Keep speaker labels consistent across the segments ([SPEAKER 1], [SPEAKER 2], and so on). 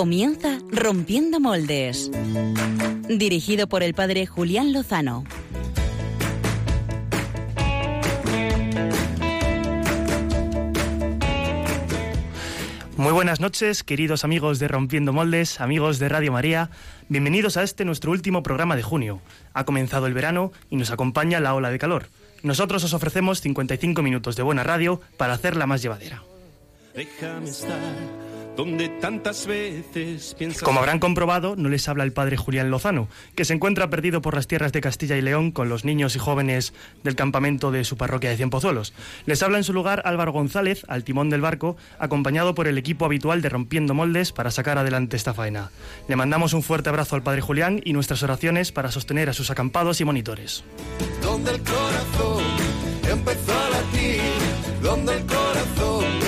[SPEAKER 1] Comienza Rompiendo Moldes. Dirigido por el padre Julián Lozano.
[SPEAKER 2] Muy buenas noches, queridos amigos de Rompiendo Moldes, amigos de Radio María. Bienvenidos a este nuestro último programa de junio. Ha comenzado el verano y nos acompaña la ola de calor. Nosotros os ofrecemos 55 minutos de buena radio para hacerla más llevadera.
[SPEAKER 3] Déjame estar donde tantas veces piensas...
[SPEAKER 2] Como habrán comprobado, no les habla el padre Julián Lozano, que se encuentra perdido por las tierras de Castilla y León con los niños y jóvenes del campamento de su parroquia de Cienpozuelos. Les habla en su lugar Álvaro González, al timón del barco, acompañado por el equipo habitual de Rompiendo Moldes para sacar adelante esta faena. Le mandamos un fuerte abrazo al padre Julián y nuestras oraciones para sostener a sus acampados y monitores.
[SPEAKER 3] Donde el corazón empezó a latir, donde el corazón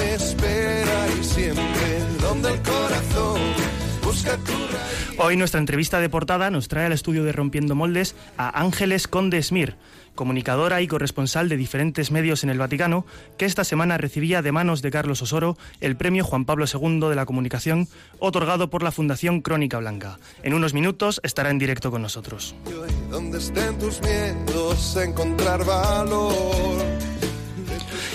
[SPEAKER 2] Hoy nuestra entrevista de portada nos trae al estudio de Rompiendo Moldes a Ángeles Conde Smir, comunicadora y corresponsal de diferentes medios en el Vaticano, que esta semana recibía de manos de Carlos Osoro el premio Juan Pablo II de la Comunicación, otorgado por la Fundación Crónica Blanca. En unos minutos estará en directo con nosotros.
[SPEAKER 3] Y hoy, donde estén tus miedos, encontrar valor.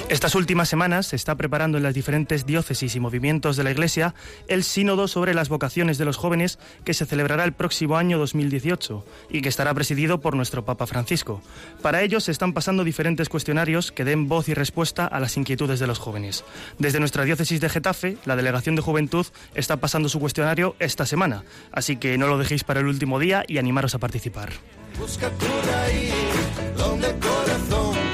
[SPEAKER 2] Estas últimas semanas se está preparando en las diferentes diócesis y movimientos de la Iglesia el sínodo sobre las vocaciones de los jóvenes que se celebrará el próximo año 2018 y que estará presidido por nuestro Papa Francisco. Para ello se están pasando diferentes cuestionarios que den voz y respuesta a las inquietudes de los jóvenes. Desde nuestra diócesis de Getafe, la Delegación de Juventud está pasando su cuestionario esta semana, así que no lo dejéis para el último día y animaros a participar.
[SPEAKER 3] Busca tu raíz, donde corazón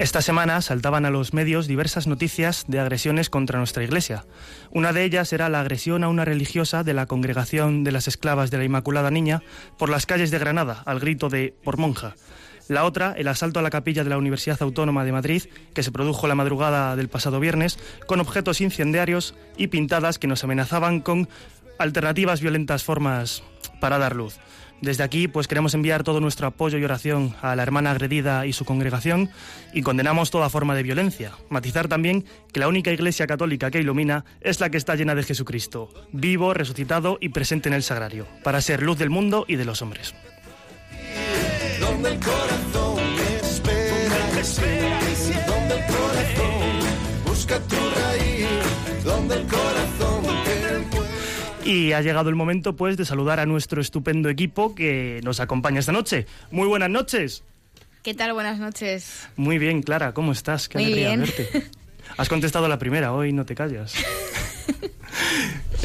[SPEAKER 2] Esta semana saltaban a los medios diversas noticias de agresiones contra nuestra Iglesia. Una de ellas era la agresión a una religiosa de la Congregación de las Esclavas de la Inmaculada Niña por las calles de Granada, al grito de por monja. La otra, el asalto a la capilla de la Universidad Autónoma de Madrid, que se produjo la madrugada del pasado viernes, con objetos incendiarios y pintadas que nos amenazaban con alternativas violentas formas para dar luz. Desde aquí, pues queremos enviar todo nuestro apoyo y oración a la hermana agredida y su congregación y condenamos toda forma de violencia. Matizar también que la única iglesia católica que ilumina es la que está llena de Jesucristo, vivo, resucitado y presente en el sagrario, para ser luz del mundo y de los hombres.
[SPEAKER 3] Y
[SPEAKER 2] ha llegado el momento, pues, de saludar a nuestro estupendo equipo que nos acompaña esta noche. Muy buenas noches.
[SPEAKER 4] ¿Qué tal? Buenas noches.
[SPEAKER 2] Muy bien, Clara, ¿cómo estás? Qué
[SPEAKER 4] Muy
[SPEAKER 2] alegría
[SPEAKER 4] bien.
[SPEAKER 2] verte. Has contestado la primera, hoy no te callas.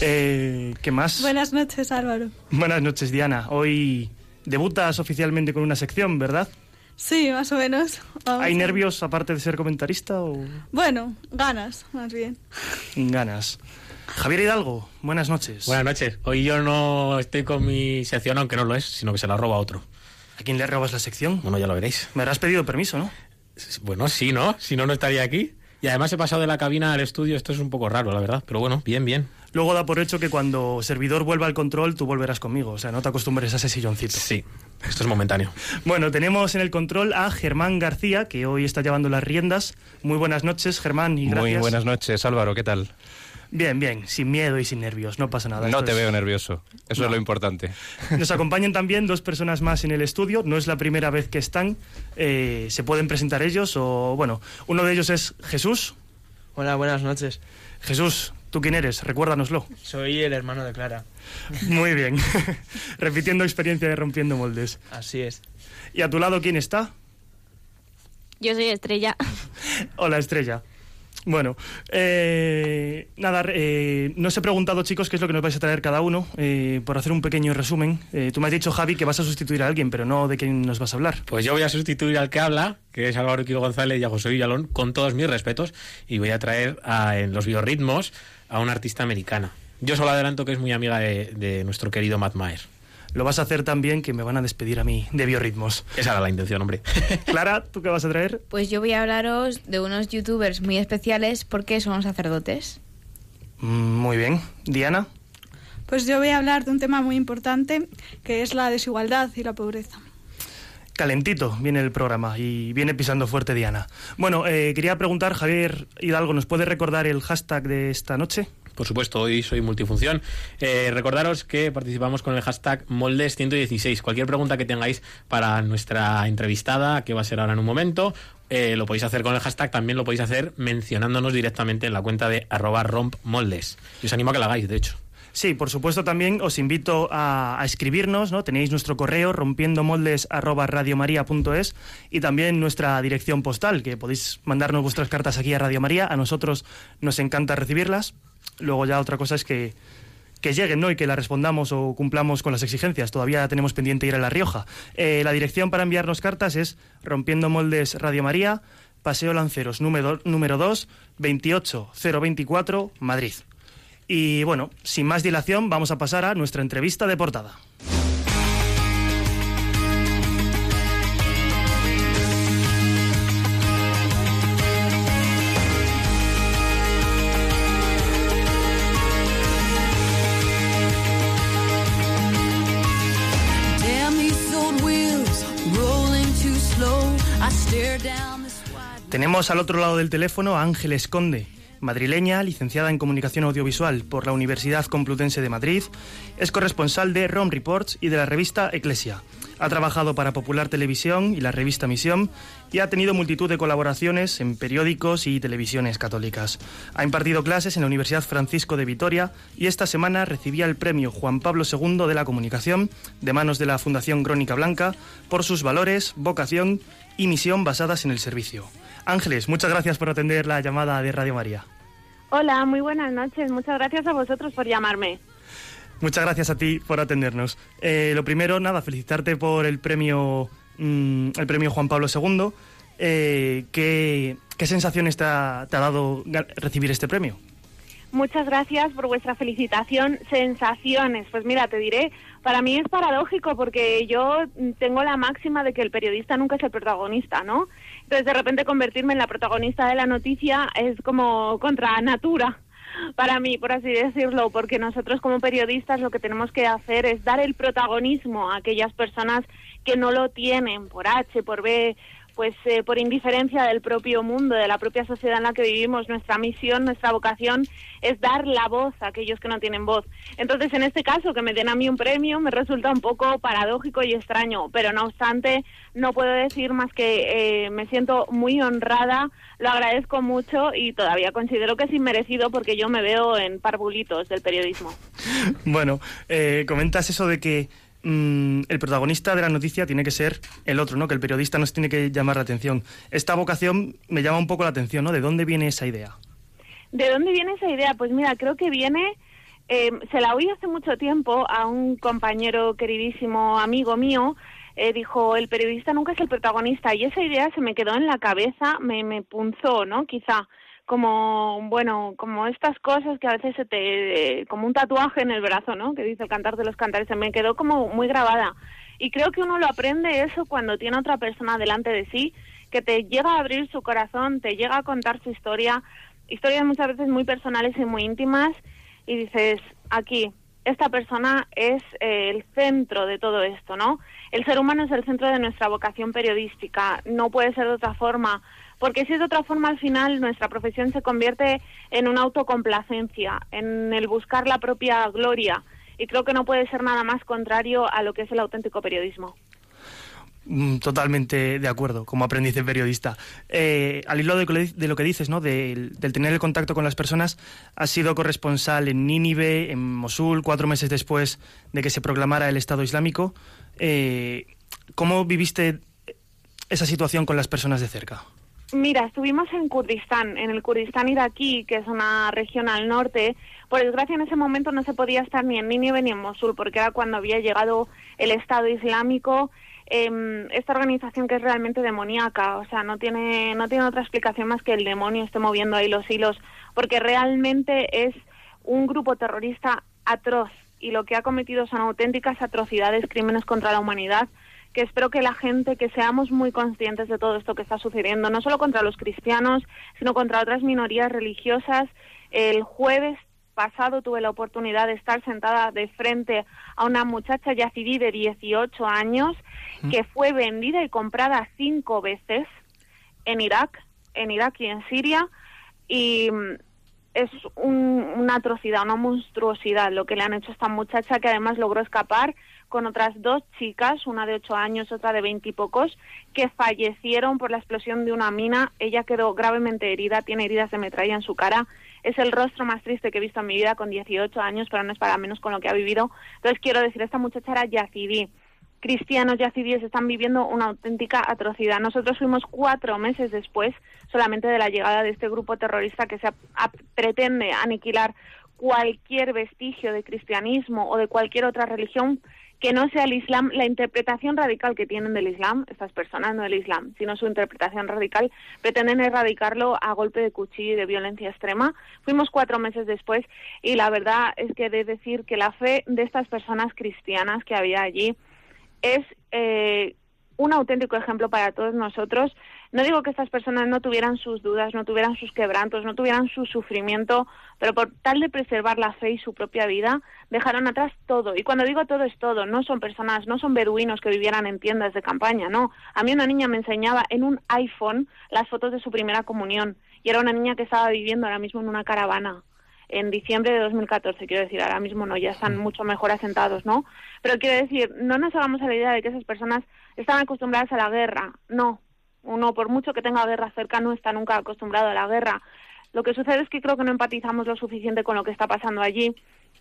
[SPEAKER 2] Eh, ¿Qué más?
[SPEAKER 5] Buenas noches, Álvaro.
[SPEAKER 2] Buenas noches, Diana. Hoy debutas oficialmente con una sección, ¿verdad?
[SPEAKER 5] Sí, más o menos. Vamos
[SPEAKER 2] ¿Hay nervios aparte de ser comentarista o
[SPEAKER 5] Bueno, ganas, más bien.
[SPEAKER 2] ganas? Javier Hidalgo, buenas noches.
[SPEAKER 6] Buenas noches. Hoy yo no estoy con mi sección, aunque no lo es, sino que se la roba otro.
[SPEAKER 2] ¿A quién le robas la sección?
[SPEAKER 6] Bueno, ya lo veréis.
[SPEAKER 2] Me habrás pedido permiso, ¿no?
[SPEAKER 6] Bueno, sí, ¿no? Si no, no estaría aquí. Y además he pasado de la cabina al estudio. Esto es un poco raro, la verdad. Pero bueno, bien, bien.
[SPEAKER 2] Luego da por hecho que cuando servidor vuelva al control, tú volverás conmigo. O sea, no te acostumbres a ese silloncito.
[SPEAKER 6] Sí, esto es momentáneo.
[SPEAKER 2] Bueno, tenemos en el control a Germán García, que hoy está llevando las riendas. Muy buenas noches, Germán, y gracias.
[SPEAKER 7] Muy buenas noches, Álvaro, ¿qué tal?
[SPEAKER 2] Bien, bien, sin miedo y sin nervios, no pasa nada.
[SPEAKER 7] No
[SPEAKER 2] Esto
[SPEAKER 7] te
[SPEAKER 2] es-
[SPEAKER 7] veo nervioso, eso
[SPEAKER 2] No.
[SPEAKER 7] es lo importante.
[SPEAKER 2] Nos acompañan también dos personas más en el estudio. No es la primera vez que están. Eh, se pueden presentar ellos o, bueno, uno de ellos es Jesús.
[SPEAKER 8] Hola, buenas noches.
[SPEAKER 2] Jesús, ¿tú quién eres? Recuérdanoslo.
[SPEAKER 8] Soy el hermano de Clara.
[SPEAKER 2] Muy bien. Repitiendo experiencia de rompiendo moldes.
[SPEAKER 8] Así es.
[SPEAKER 2] ¿Y a tu lado quién está?
[SPEAKER 4] Yo soy Estrella.
[SPEAKER 2] Hola, Estrella. Bueno, eh, nada, eh, no os he preguntado, chicos, qué es lo que nos vais a traer cada uno, eh, por hacer un pequeño resumen. Eh, tú me has dicho, Javi, que vas a sustituir a alguien, pero no de quién nos vas a hablar.
[SPEAKER 6] Pues yo voy a sustituir al que habla, que es Álvaro Quigo González y a José Villalón, con todos mis respetos. Y voy a traer a- en los biorritmos a una artista americana. Yo solo adelanto que es muy amiga de, de nuestro querido Matt Maher.
[SPEAKER 2] Lo vas a hacer también, que me van a despedir a mí de biorritmos.
[SPEAKER 6] Esa era la intención, hombre.
[SPEAKER 2] Clara, ¿tú qué vas a traer?
[SPEAKER 4] Pues yo voy a hablaros de unos youtubers muy especiales porque son sacerdotes.
[SPEAKER 2] Mm, Muy bien. Diana.
[SPEAKER 5] Pues yo voy a hablar de un tema muy importante que es la desigualdad y la pobreza.
[SPEAKER 2] calentito viene el programa y viene pisando fuerte Diana. Bueno, eh, quería preguntar, Javier Hidalgo, ¿nos puede recordar el hashtag de esta noche?
[SPEAKER 6] Por supuesto, hoy soy multifunción. Eh, recordaros que participamos con el hashtag Moldes116. Cualquier pregunta que tengáis para nuestra entrevistada, que va a ser ahora en un momento, eh, lo podéis hacer con el hashtag, también lo podéis hacer mencionándonos directamente en la cuenta de arroba rompmoldes. Y os animo a que la hagáis, de hecho.
[SPEAKER 2] Sí, por supuesto también os invito a, escribirnos, ¿no? Tenéis nuestro correo rompiendomoldes@radiomaria.es y también nuestra dirección postal, que podéis mandarnos vuestras cartas aquí a Radio María. A nosotros nos encanta recibirlas. Luego ya otra cosa es que que lleguen ¿no? y que la respondamos o cumplamos con las exigencias. Todavía tenemos pendiente ir a La Rioja. Eh, la dirección para enviarnos cartas es Rompiendo Moldes Radio María, Paseo Lanceros, número, número 2, 28024, Madrid. Y bueno, sin más dilación, vamos a pasar a nuestra entrevista de portada. Tenemos al otro lado del teléfono a Ángeles Conde, madrileña, licenciada en Comunicación Audiovisual por la Universidad Complutense de Madrid, es corresponsal de ROM Reports y de la revista Eclesia. Ha trabajado para Popular Televisión y la revista Misión y ha tenido multitud de colaboraciones en periódicos y televisiones católicas. Ha impartido clases en la Universidad Francisco de Vitoria y esta semana recibía el premio Juan Pablo II de la Comunicación de manos de la Fundación Crónica Blanca por sus valores, vocación y misión basadas en el servicio. Ángeles, muchas gracias por atender la llamada de Radio María.
[SPEAKER 9] Hola, muy buenas noches. Muchas gracias a vosotros por llamarme.
[SPEAKER 2] Muchas gracias a ti por atendernos. Eh, lo primero, nada, felicitarte por el premio, mm, el premio Juan Pablo II. Eh, ¿qué, qué sensaciones te ha, te ha dado recibir este premio?
[SPEAKER 9] Muchas gracias por vuestra felicitación. Sensaciones. Pues mira, te diré, para mí es paradójico porque yo tengo la máxima de que el periodista nunca es el protagonista, ¿no? Entonces, de repente convertirme en la protagonista de la noticia es como contra natura para mí, por así decirlo, porque nosotros como periodistas lo que tenemos que hacer es dar el protagonismo a aquellas personas que no lo tienen por H, por B, pues eh, por indiferencia del propio mundo, de la propia sociedad en la que vivimos, nuestra misión, nuestra vocación es dar la voz a aquellos que no tienen voz. Entonces, en este caso, que me den a mí un premio me resulta un poco paradójico y extraño, pero no obstante, no puedo decir más que eh, me siento muy honrada, lo agradezco mucho y todavía considero que es inmerecido porque yo me veo en parvulitos del periodismo.
[SPEAKER 2] Bueno, eh, comentas eso de que mm, el protagonista de la noticia tiene que ser el otro, ¿no? Que el periodista nos tiene que llamar la atención. Esta vocación me llama un poco la atención, ¿no? ¿De dónde viene esa idea?
[SPEAKER 9] ¿De dónde viene esa idea? Pues mira, creo que viene, eh, se la oí hace mucho tiempo a un compañero queridísimo amigo mío, eh, dijo, el periodista nunca es el protagonista y esa idea se me quedó en la cabeza, me, me punzó, ¿no? Quizá como, bueno, como estas cosas que a veces se te, como un tatuaje en el brazo, ¿no? Que dice el cantar de los cantares, se me quedó como muy grabada. Y creo que uno lo aprende eso cuando tiene otra persona delante de sí, que te llega a abrir su corazón, te llega a contar su historia, historias muchas veces muy personales y muy íntimas, y dices, aquí, esta persona es eh, el centro de todo esto, ¿no? El ser humano es el centro de nuestra vocación periodística, no puede ser de otra forma, porque si es de otra forma al final nuestra profesión se convierte en una autocomplacencia, en el buscar la propia gloria, y creo que no puede ser nada más contrario a lo que es el auténtico periodismo.
[SPEAKER 2] Mm, Totalmente de acuerdo, como aprendiz de periodista. Eh, al hilo de, lo que dices, ¿no? Del, del, tener el contacto con las personas, has sido corresponsal en Nínive, en Mosul, cuatro meses después de que se proclamara el Estado Islámico. Eh, ¿Cómo viviste esa situación con las personas de cerca?
[SPEAKER 9] Mira, estuvimos en Kurdistán, en el Kurdistán iraquí, que es una región al norte. Por desgracia, en ese momento no se podía estar ni en Nínive ni en Mosul, porque era cuando había llegado el Estado Islámico eh, esta organización que es realmente demoníaca, o sea, no tiene, no tiene otra explicación más que el demonio esté moviendo ahí los hilos, porque realmente es un grupo terrorista atroz y lo que ha cometido son auténticas atrocidades, crímenes contra la humanidad, que espero que la gente, que seamos muy conscientes de todo esto que está sucediendo, no solo contra los cristianos, sino contra otras minorías religiosas. El jueves pasado tuve la oportunidad de estar sentada de frente a una muchacha yazidí de 18 años que fue vendida y comprada cinco veces en Irak, en Irak y en Siria, y mm, es un- una atrocidad, una monstruosidad lo que le han hecho a esta muchacha que además logró escapar con otras dos chicas, una de ocho años, otra de veinte y pocos, que fallecieron por la explosión de una mina. Ella quedó gravemente herida, tiene heridas de metralla en su cara. Es el rostro más triste que he visto en mi vida con 18 años, pero no es para menos con lo que ha vivido. Entonces quiero decir, esta muchacha era yazidí cristianos yazidíes están viviendo una auténtica atrocidad. Nosotros fuimos cuatro meses después solamente de la llegada de este grupo terrorista que se pretende aniquilar cualquier vestigio de cristianismo o de cualquier otra religión que no sea el Islam, la interpretación radical que tienen del Islam, estas personas, no del Islam, sino su interpretación radical, pretenden erradicarlo a golpe de cuchillo y de violencia extrema. Fuimos cuatro meses después y la verdad es que he de decir que la fe de estas personas cristianas que había allí es eh, un auténtico ejemplo para todos nosotros. No digo que estas personas no tuvieran sus dudas, no tuvieran sus quebrantos, no tuvieran su sufrimiento, pero por tal de preservar la fe y su propia vida, dejaron atrás todo. Y cuando digo todo es todo, no son personas, no son beduinos que vivieran en tiendas de campaña, no. A mí una niña me enseñaba en un iPhone las fotos de su primera comunión y era una niña que estaba viviendo ahora mismo en una caravana en diciembre de 2014, quiero decir, ahora mismo no, ya están mucho mejor asentados, ¿no? Pero quiero decir, no nos hagamos a la idea de que esas personas están acostumbradas a la guerra, no. Uno, por mucho que tenga guerra cerca, no está nunca acostumbrado a la guerra. Lo que sucede es que creo que no empatizamos lo suficiente con lo que está pasando allí,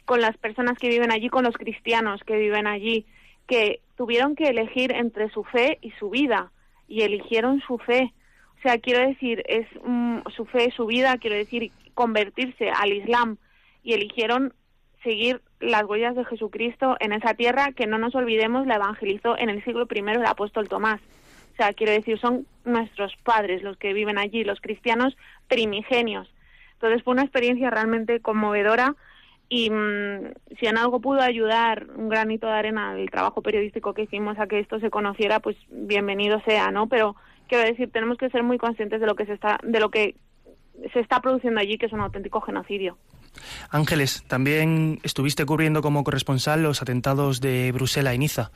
[SPEAKER 9] con las personas que viven allí, con los cristianos que viven allí, que tuvieron que elegir entre su fe y su vida, y eligieron su fe. O sea, quiero decir, es mm, su fe, su vida, quiero decir, convertirse al Islam y eligieron seguir las huellas de Jesucristo en esa tierra que no nos olvidemos la evangelizó en el siglo I el apóstol Tomás. O sea, quiero decir, son nuestros padres los que viven allí, los cristianos primigenios. Entonces fue una experiencia realmente conmovedora y mm, si en algo pudo ayudar un granito de arena al trabajo periodístico que hicimos a que esto se conociera, pues bienvenido sea, ¿no? Pero quiero decir, tenemos que ser muy conscientes de lo que se está, de lo que se está produciendo allí, que es un auténtico genocidio.
[SPEAKER 2] Ángeles, también estuviste cubriendo como corresponsal los atentados de Bruselas y Niza.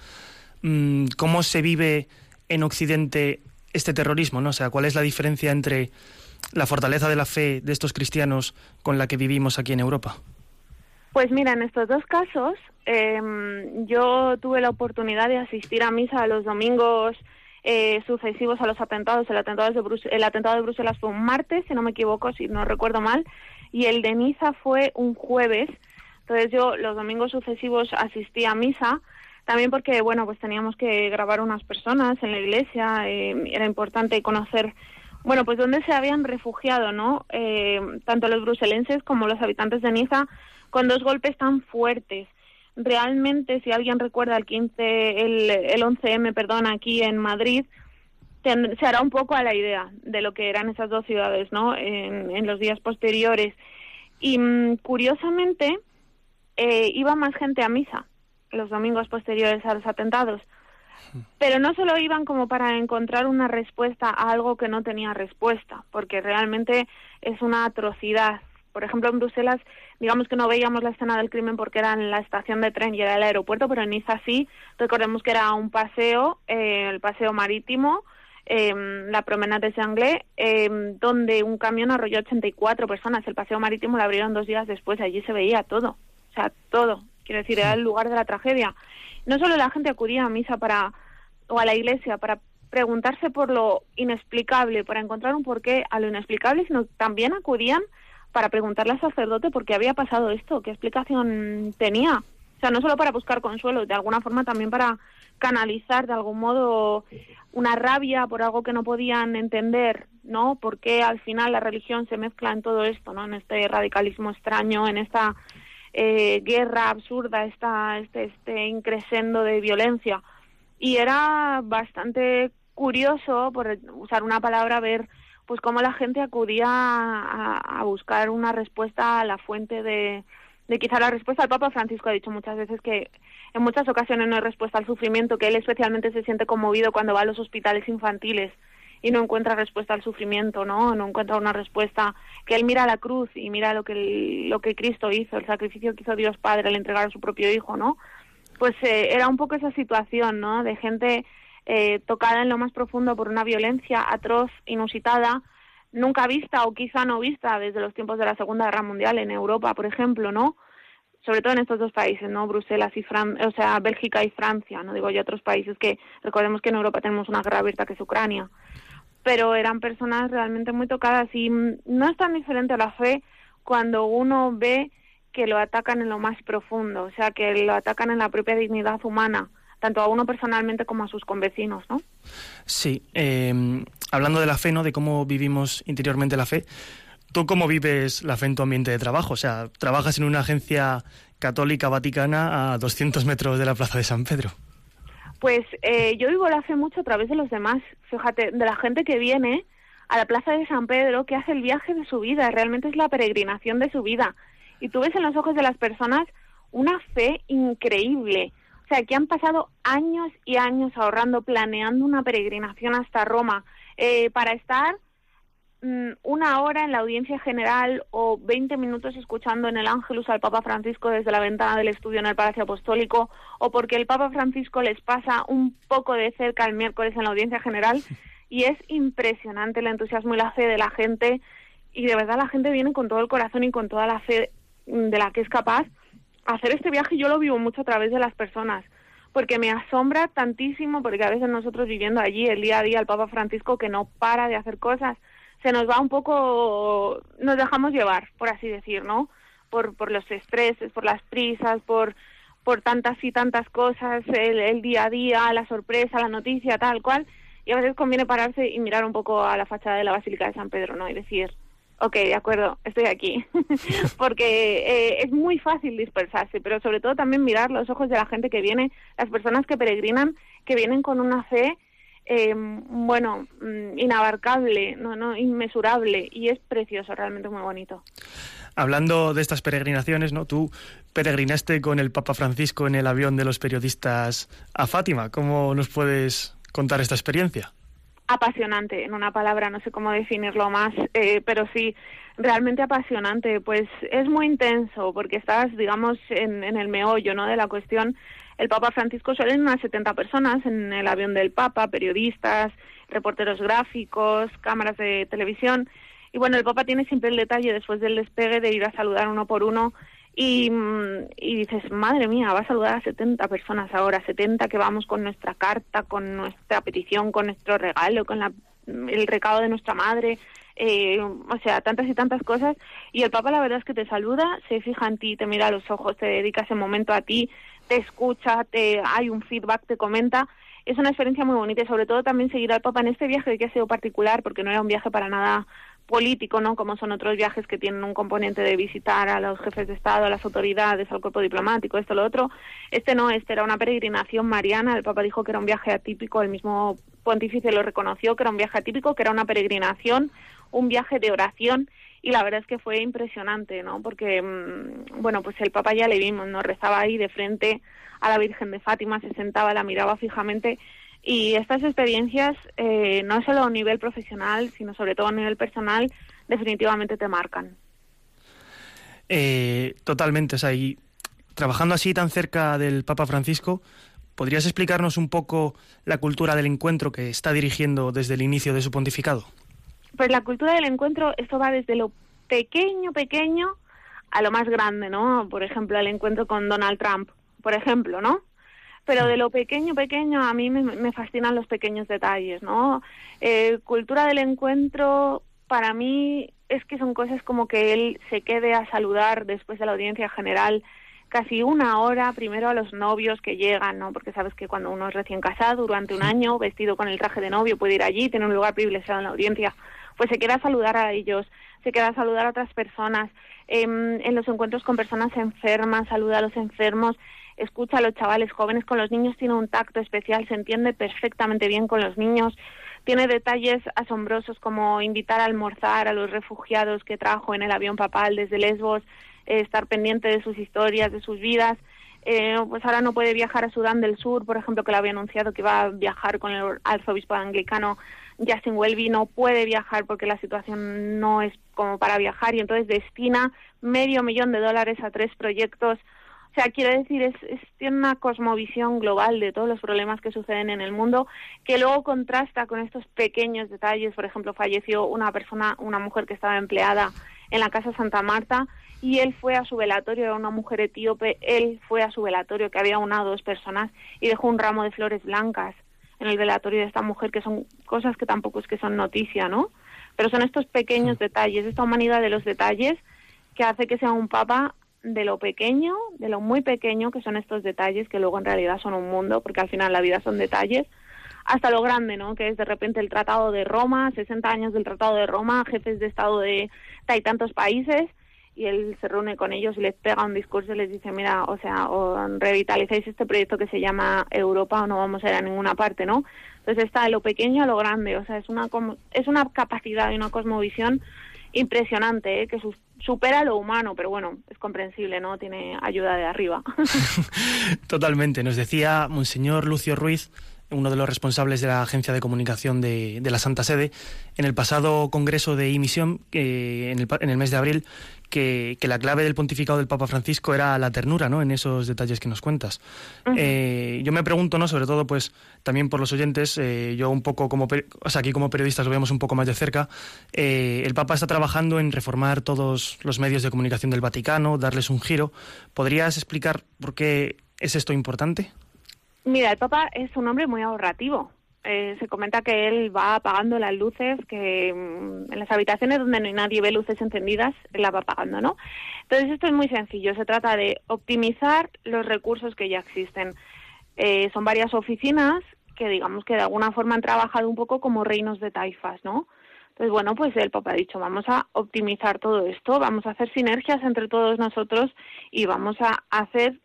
[SPEAKER 2] Mm, ¿Cómo se vive en Occidente este terrorismo? ¿no? O sea, ¿cuál es la diferencia entre la fortaleza de la fe de estos cristianos con la que vivimos aquí en Europa?
[SPEAKER 9] Pues mira, en estos dos casos em, yo tuve la oportunidad de asistir a misa los domingos eh, sucesivos a los atentados. El atentado, de Brus- el atentado de Bruselas fue un martes, si no me equivoco, si no recuerdo mal, y el de Niza fue un jueves. Entonces yo los domingos sucesivos asistí a misa, también porque, bueno, pues teníamos que grabar unas personas en la iglesia, eh, era importante conocer, bueno, pues dónde se habían refugiado, ¿no? Eh, tanto los bruselenses como los habitantes de Niza, con dos golpes tan fuertes. Realmente, si alguien recuerda el 15, el, el 11M, perdón, aquí en Madrid, se hará un poco a la idea de lo que eran esas dos ciudades, ¿no? En, en los días posteriores. Y mm, curiosamente, eh, iba más gente a misa los domingos posteriores a los atentados. Pero no solo iban como para encontrar una respuesta a algo que no tenía respuesta, porque realmente es una atrocidad. Por ejemplo, en Bruselas, digamos que no veíamos la escena del crimen porque era en la estación de tren y era el aeropuerto, pero en Niza sí. Recordemos que era un paseo, eh, el paseo marítimo, eh, la promenade de Sanglé, eh, donde un camión arrolló 84 personas. El paseo marítimo lo abrieron dos días después, allí se veía todo, o sea, todo. Quiero decir, era el lugar de la tragedia. No solo la gente acudía a misa para o a la iglesia para preguntarse por lo inexplicable, para encontrar un porqué a lo inexplicable, sino también acudían para preguntarle al sacerdote por qué había pasado esto, qué explicación tenía. O sea, no solo para buscar consuelo, de alguna forma también para canalizar de algún modo una rabia por algo que no podían entender, ¿no? Porque al final la religión se mezcla en todo esto, ¿no? En este radicalismo extraño, en esta eh, guerra absurda, esta, este, este increscendo de violencia. Y era bastante curioso, por usar una palabra, ver pues cómo la gente acudía a, buscar una respuesta a la fuente de, de quizá la respuesta al Papa Francisco ha dicho muchas veces que en muchas ocasiones no hay respuesta al sufrimiento, que él especialmente se siente conmovido cuando va a los hospitales infantiles y no encuentra respuesta al sufrimiento, ¿no? No encuentra una respuesta que él mira la cruz y mira lo que el- lo que Cristo hizo, el sacrificio que hizo Dios Padre al entregar a su propio hijo, ¿no? Pues eh, era un poco esa situación, ¿no? De gente eh, tocada en lo más profundo por una violencia atroz, inusitada, nunca vista o quizá no vista desde los tiempos de la Segunda Guerra Mundial en Europa, por ejemplo, ¿no? Sobre todo en estos dos países, ¿no? Bruselas y Fran o sea, Bélgica y Francia, no digo yo otros países que recordemos que en Europa tenemos una guerra abierta que es Ucrania. Pero eran personas realmente muy tocadas y mm, no es tan diferente a la fe cuando uno ve que lo atacan en lo más profundo, o sea, que lo atacan en la propia dignidad humana, tanto a uno personalmente como a sus convecinos, ¿no?
[SPEAKER 2] Sí, eh, hablando de la fe, ¿no? De cómo vivimos interiormente la fe. ¿Tú cómo vives la fe en tu ambiente de trabajo? O sea, trabajas en una agencia católica vaticana a 200 metros de la Plaza de San Pedro.
[SPEAKER 9] Pues eh, yo vivo la fe mucho a través de los demás, fíjate, de la gente que viene a la Plaza de San Pedro, que hace el viaje de su vida, realmente es la peregrinación de su vida. Y tú ves en los ojos de las personas una fe increíble. O sea, que han pasado años y años ahorrando, planeando una peregrinación hasta Roma eh, para estar una hora en la audiencia general o 20 minutos escuchando en el Ángelus al Papa Francisco desde la ventana del estudio en el Palacio Apostólico o porque el Papa Francisco les pasa un poco de cerca el miércoles en la audiencia general y es impresionante el entusiasmo y la fe de la gente y de verdad la gente viene con todo el corazón y con toda la fe mm, de la que es capaz. Hacer este viaje yo lo vivo mucho a través de las personas porque me asombra tantísimo porque a veces nosotros viviendo allí el día a día el Papa Francisco que no para de hacer cosas se nos va un poco nos dejamos llevar por así decir no por por los estreses por las prisas por por tantas y tantas cosas el, el día a día la sorpresa la noticia tal cual y a veces conviene pararse y mirar un poco a la fachada de la Basílica de San Pedro, ¿no? Y decir, ok, de acuerdo, estoy aquí. Porque eh, es muy fácil dispersarse, pero sobre todo también mirar los ojos de la gente que viene, las personas que peregrinan, que vienen con una fe, eh, bueno, mm, inabarcable, no, no, inmesurable, y es precioso, realmente muy bonito.
[SPEAKER 2] Hablando de estas peregrinaciones, ¿no? Tú peregrinaste con el Papa Francisco en el avión de los periodistas a Fátima. ¿Cómo nos puedes contar esta experiencia?
[SPEAKER 9] apasionante, en una palabra, no sé cómo definirlo más, eh, pero sí, realmente apasionante. Pues es muy intenso porque estás, digamos, en, en, el meollo ¿no? de la cuestión. El Papa Francisco suelen unas 70 personas en el avión del Papa, periodistas, reporteros gráficos, cámaras de televisión. Y bueno, el Papa tiene siempre el detalle después del despegue de ir a saludar uno por uno y, y, dices, madre mía, va a saludar a 70 personas ahora, 70 que vamos con nuestra carta, con nuestra petición, con nuestro regalo, con la, el recado de nuestra madre, eh, o sea, tantas y tantas cosas. Y el Papa la verdad es que te saluda, se fija en ti, te mira a los ojos, te dedica ese momento a ti, te escucha, te hay un feedback, te comenta. Es una experiencia muy bonita y sobre todo también seguir al Papa en este viaje que ha sido particular porque no era un viaje para nada político, ¿no? Como son otros viajes que tienen un componente de visitar a los jefes de Estado, a las autoridades, al cuerpo diplomático, esto, lo otro. Este no, este era una peregrinación mariana. El Papa dijo que era un viaje atípico, el mismo pontífice lo reconoció, que era un viaje atípico, que era una peregrinación, un viaje de oración. Y la verdad es que fue impresionante, ¿no? Porque, mmm, bueno, pues el Papa ya le vimos, ¿no? Rezaba ahí de frente a la Virgen de Fátima, se sentaba, la miraba fijamente y estas experiencias, eh, no solo a nivel profesional, sino sobre todo a nivel personal, definitivamente te marcan.
[SPEAKER 2] Eh, totalmente, o sea, y trabajando así tan cerca del Papa Francisco, ¿podrías explicarnos un poco la cultura del encuentro que está dirigiendo desde el inicio de su pontificado?
[SPEAKER 9] Pues la cultura del encuentro, esto va desde lo pequeño, pequeño, a lo más grande, ¿no? Por ejemplo, el encuentro con Donald Trump, por ejemplo, ¿no? pero de lo pequeño, pequeño, a mí me, me fascinan los pequeños detalles, ¿no? Eh, cultura del encuentro, para mí, es que son cosas como que él se quede a saludar después de la audiencia general casi una hora primero a los novios que llegan, ¿no? Porque sabes que cuando uno es recién casado durante un año, vestido con el traje de novio, puede ir allí, tener un lugar privilegiado en la audiencia, pues se queda a saludar a ellos, se queda a saludar a otras personas, eh, en los encuentros con personas enfermas, saluda a los enfermos, escucha a los chavales jóvenes, con los niños tiene un tacto especial, se entiende perfectamente bien con los niños, tiene detalles asombrosos como invitar a almorzar a los refugiados que trajo en el avión papal desde Lesbos, eh, estar pendiente de sus historias, de sus vidas. eh, pues ahora no puede viajar a Sudán del Sur, por ejemplo, que le había anunciado que iba a viajar con el arzobispo anglicano Justin Welby, no puede viajar porque la situación no es como para viajar y entonces destina medio millón de dólares a tres proyectos. O sea, quiero decir, es, es- tiene una cosmovisión global de todos los problemas que suceden en el mundo, que luego contrasta con estos pequeños detalles. Por ejemplo, falleció una persona, una mujer que estaba empleada en la Casa Santa Marta y él fue a su velatorio, era una mujer etíope, él fue a su velatorio, que había una o dos personas, y dejó un ramo de flores blancas en el velatorio de esta mujer, que son cosas que tampoco es que son noticia, ¿no? Pero son estos pequeños detalles, esta humanidad de los detalles, que hace que sea un papa de lo pequeño, de lo muy pequeño, que son estos detalles, que luego en realidad son un mundo, porque al final la vida son detalles, hasta lo grande, ¿no? Que es de repente el Tratado de Roma, 60 años del Tratado de Roma, jefes de Estado de tantos países, y él se reúne con ellos y les pega un discurso y les dice, mira, o sea, o revitalizáis este proyecto que se llama Europa o no vamos a ir a ninguna parte, ¿no? Entonces está de lo pequeño a lo grande, o sea, es una, es una capacidad y una cosmovisión impresionante, ¿eh? que su- supera lo humano, pero bueno, es comprensible, ¿no? Tiene ayuda de arriba.
[SPEAKER 2] Totalmente. Nos decía Monseñor Lucio Ruiz, uno de los responsables de la Agencia de Comunicación de, de la Santa Sede, en el pasado Congreso de Emisión, eh, en, el, en el mes de abril, que, que la clave del pontificado del Papa Francisco era la ternura, ¿no? En esos detalles que nos cuentas. Eh, yo me pregunto, ¿no? Sobre todo, pues, también por los oyentes, eh, yo un poco como, per- o sea, aquí como periodistas lo vemos un poco más de cerca, eh, el Papa está trabajando en reformar todos los medios de comunicación del Vaticano, darles un giro. ¿Podrías explicar por qué es esto importante?
[SPEAKER 9] Mira, el Papa es un hombre muy ahorrativo. Eh, se comenta que él va apagando las luces, que mm, en las habitaciones donde no hay nadie ve luces encendidas, él las va apagando, ¿no? Entonces esto es muy sencillo. Se trata de optimizar los recursos que ya existen. Eh, son varias oficinas que digamos que de alguna forma han trabajado un poco como reinos de taifas, ¿no? Entonces, bueno, pues el Papa ha dicho, vamos a optimizar todo esto, vamos a hacer sinergias entre todos nosotros y vamos a hacer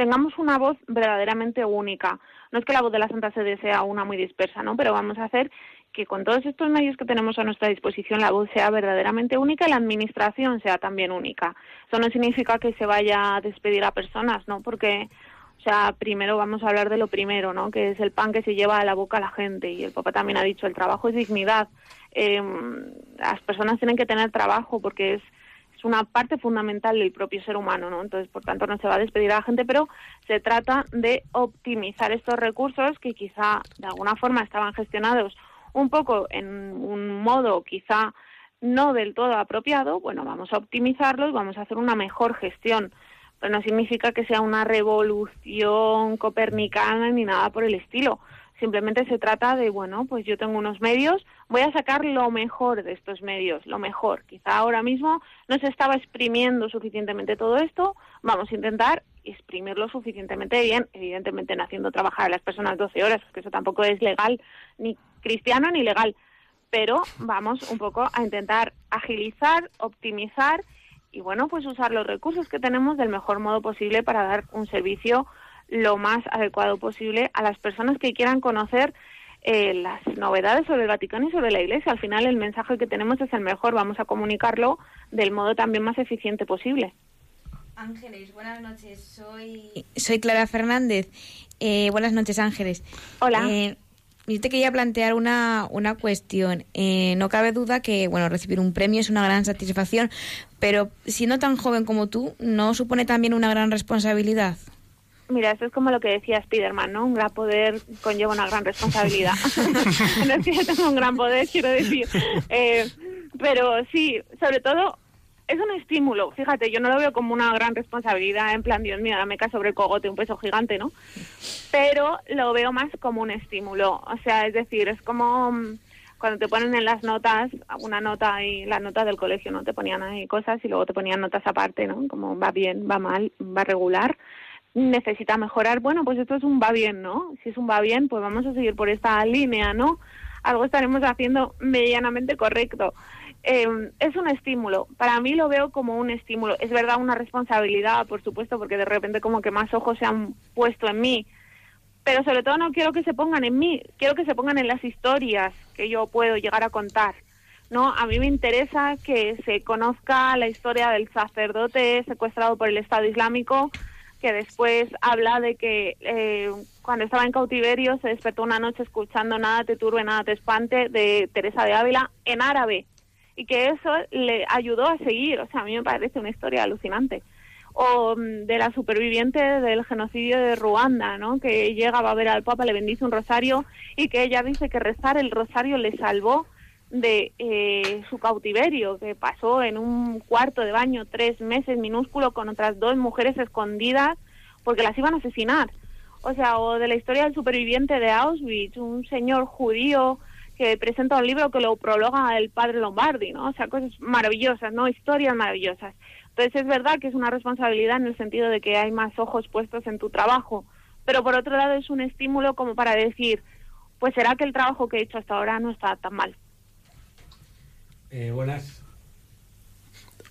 [SPEAKER 9] tengamos una voz verdaderamente única. No es que la voz de la Santa Sede sea una muy dispersa, ¿no? Pero vamos a hacer que con todos estos medios que tenemos a nuestra disposición la voz sea verdaderamente única y la administración sea también única. Eso no significa que se vaya a despedir a personas, ¿no? Porque, o sea, primero vamos a hablar de lo primero, ¿no? Que es el pan que se lleva a la boca a la gente. Y el Papa también ha dicho, el trabajo es dignidad. Eh, las personas tienen que tener trabajo porque es es una parte fundamental del propio ser humano, ¿no? Entonces, por tanto, no se va a despedir a la gente, pero se trata de optimizar estos recursos que quizá de alguna forma estaban gestionados un poco en un modo quizá no del todo apropiado, bueno, vamos a optimizarlos, vamos a hacer una mejor gestión. Pero no significa que sea una revolución copernicana ni nada por el estilo. Simplemente se trata de, bueno, pues yo tengo unos medios, voy a sacar lo mejor de estos medios, lo mejor. Quizá ahora mismo no se estaba exprimiendo suficientemente todo esto, vamos a intentar exprimirlo suficientemente bien, evidentemente no haciendo trabajar a las personas 12 horas, que eso tampoco es legal, ni cristiano ni legal, pero vamos un poco a intentar agilizar, optimizar y bueno, pues usar los recursos que tenemos del mejor modo posible para dar un servicio lo más adecuado posible a las personas que quieran conocer eh, las novedades sobre el Vaticano y sobre la Iglesia. Al final el mensaje que tenemos es el mejor, vamos a comunicarlo del modo también más eficiente posible.
[SPEAKER 4] Ángeles, buenas noches. Soy, soy Clara Fernández. Eh, buenas noches, Ángeles.
[SPEAKER 9] Hola.
[SPEAKER 4] Eh, yo te quería plantear una, una cuestión. Eh, no cabe duda que bueno recibir un premio es una gran satisfacción, pero siendo tan joven como tú, ¿no supone también una gran responsabilidad?
[SPEAKER 9] Mira, esto es como lo que decía Spiderman, ¿no? Un gran poder conlleva una gran responsabilidad. no es que yo tenga un gran poder, quiero decir. Eh, pero sí, sobre todo es un estímulo. Fíjate, yo no lo veo como una gran responsabilidad, en plan, Dios mío, dame cae sobre el cogote un peso gigante, ¿no? Pero lo veo más como un estímulo. O sea, es decir, es como mm, cuando te ponen en las notas, una nota y la nota del colegio, ¿no? Te ponían ahí cosas y luego te ponían notas aparte, ¿no? Como va bien, va mal, va regular necesita mejorar, bueno, pues esto es un va bien, ¿no? Si es un va bien, pues vamos a seguir por esta línea, ¿no? Algo estaremos haciendo medianamente correcto. Eh, es un estímulo. Para mí lo veo como un estímulo. Es verdad una responsabilidad, por supuesto, porque de repente como que más ojos se han puesto en mí. Pero sobre todo no quiero que se pongan en mí, quiero que se pongan en las historias que yo puedo llegar a contar. No, a mí me interesa que se conozca la historia del sacerdote secuestrado por el Estado Islámico que después habla de que eh, cuando estaba en cautiverio se despertó una noche escuchando Nada te turbe, nada te espante de Teresa de Ávila en árabe y que eso le ayudó a seguir. O sea, a mí me parece una historia alucinante. O mm, de la superviviente del genocidio de Ruanda, ¿no? Que llega a ver al Papa, le bendice un rosario y que ella dice que rezar el rosario le salvó de eh, su cautiverio, que pasó en un cuarto de baño tres meses minúsculo con otras dos mujeres escondidas porque las iban a asesinar. O sea, o de la historia del superviviente de Auschwitz, un señor judío que presenta un libro que lo prologa el padre Lombardi, ¿no? O sea, cosas maravillosas, ¿no? Historias maravillosas. Entonces es verdad que es una responsabilidad en el sentido de que hay más ojos puestos en tu trabajo, pero por otro lado es un estímulo como para decir, pues será que el trabajo que he hecho hasta ahora no está tan mal.
[SPEAKER 6] Eh, buenas.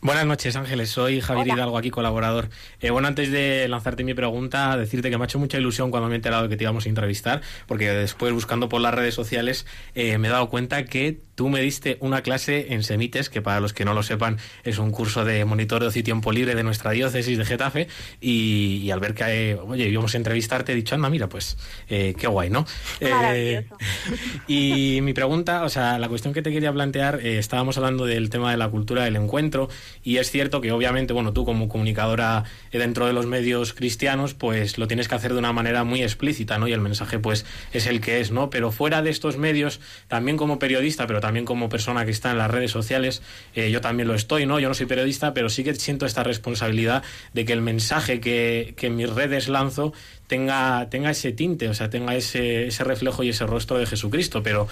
[SPEAKER 6] Buenas noches, Ángeles. Soy Javier
[SPEAKER 9] Hola.
[SPEAKER 6] Hidalgo, aquí colaborador. Eh, bueno, antes de lanzarte mi pregunta, decirte que me ha hecho mucha ilusión cuando me he enterado de que te íbamos a entrevistar, porque después, buscando por las redes sociales, eh, me he dado cuenta que tú me diste una clase en Semites, que para los que no lo sepan, es un curso de monitor de ocio y tiempo libre de nuestra diócesis de Getafe, y, y al ver que, eh, oye, íbamos a entrevistarte, he dicho, anda, mira, pues, eh, qué guay, ¿no? Eh, y mi pregunta, o sea, la cuestión que te quería plantear, estábamos hablando del tema de la cultura del encuentro y es cierto que obviamente, bueno, tú como comunicadora dentro de los medios cristianos, pues lo tienes que hacer de una manera muy explícita, ¿no? Y el mensaje pues es el que es, ¿no? Pero fuera de estos medios, también como periodista, pero también como persona que está en las redes sociales, eh, yo también lo estoy, ¿no? Yo no soy periodista, pero sí que siento esta responsabilidad de que el mensaje que, que en mis redes lanzo tenga, tenga ese tinte, o sea, tenga ese, ese reflejo y ese rostro de Jesucristo. Pero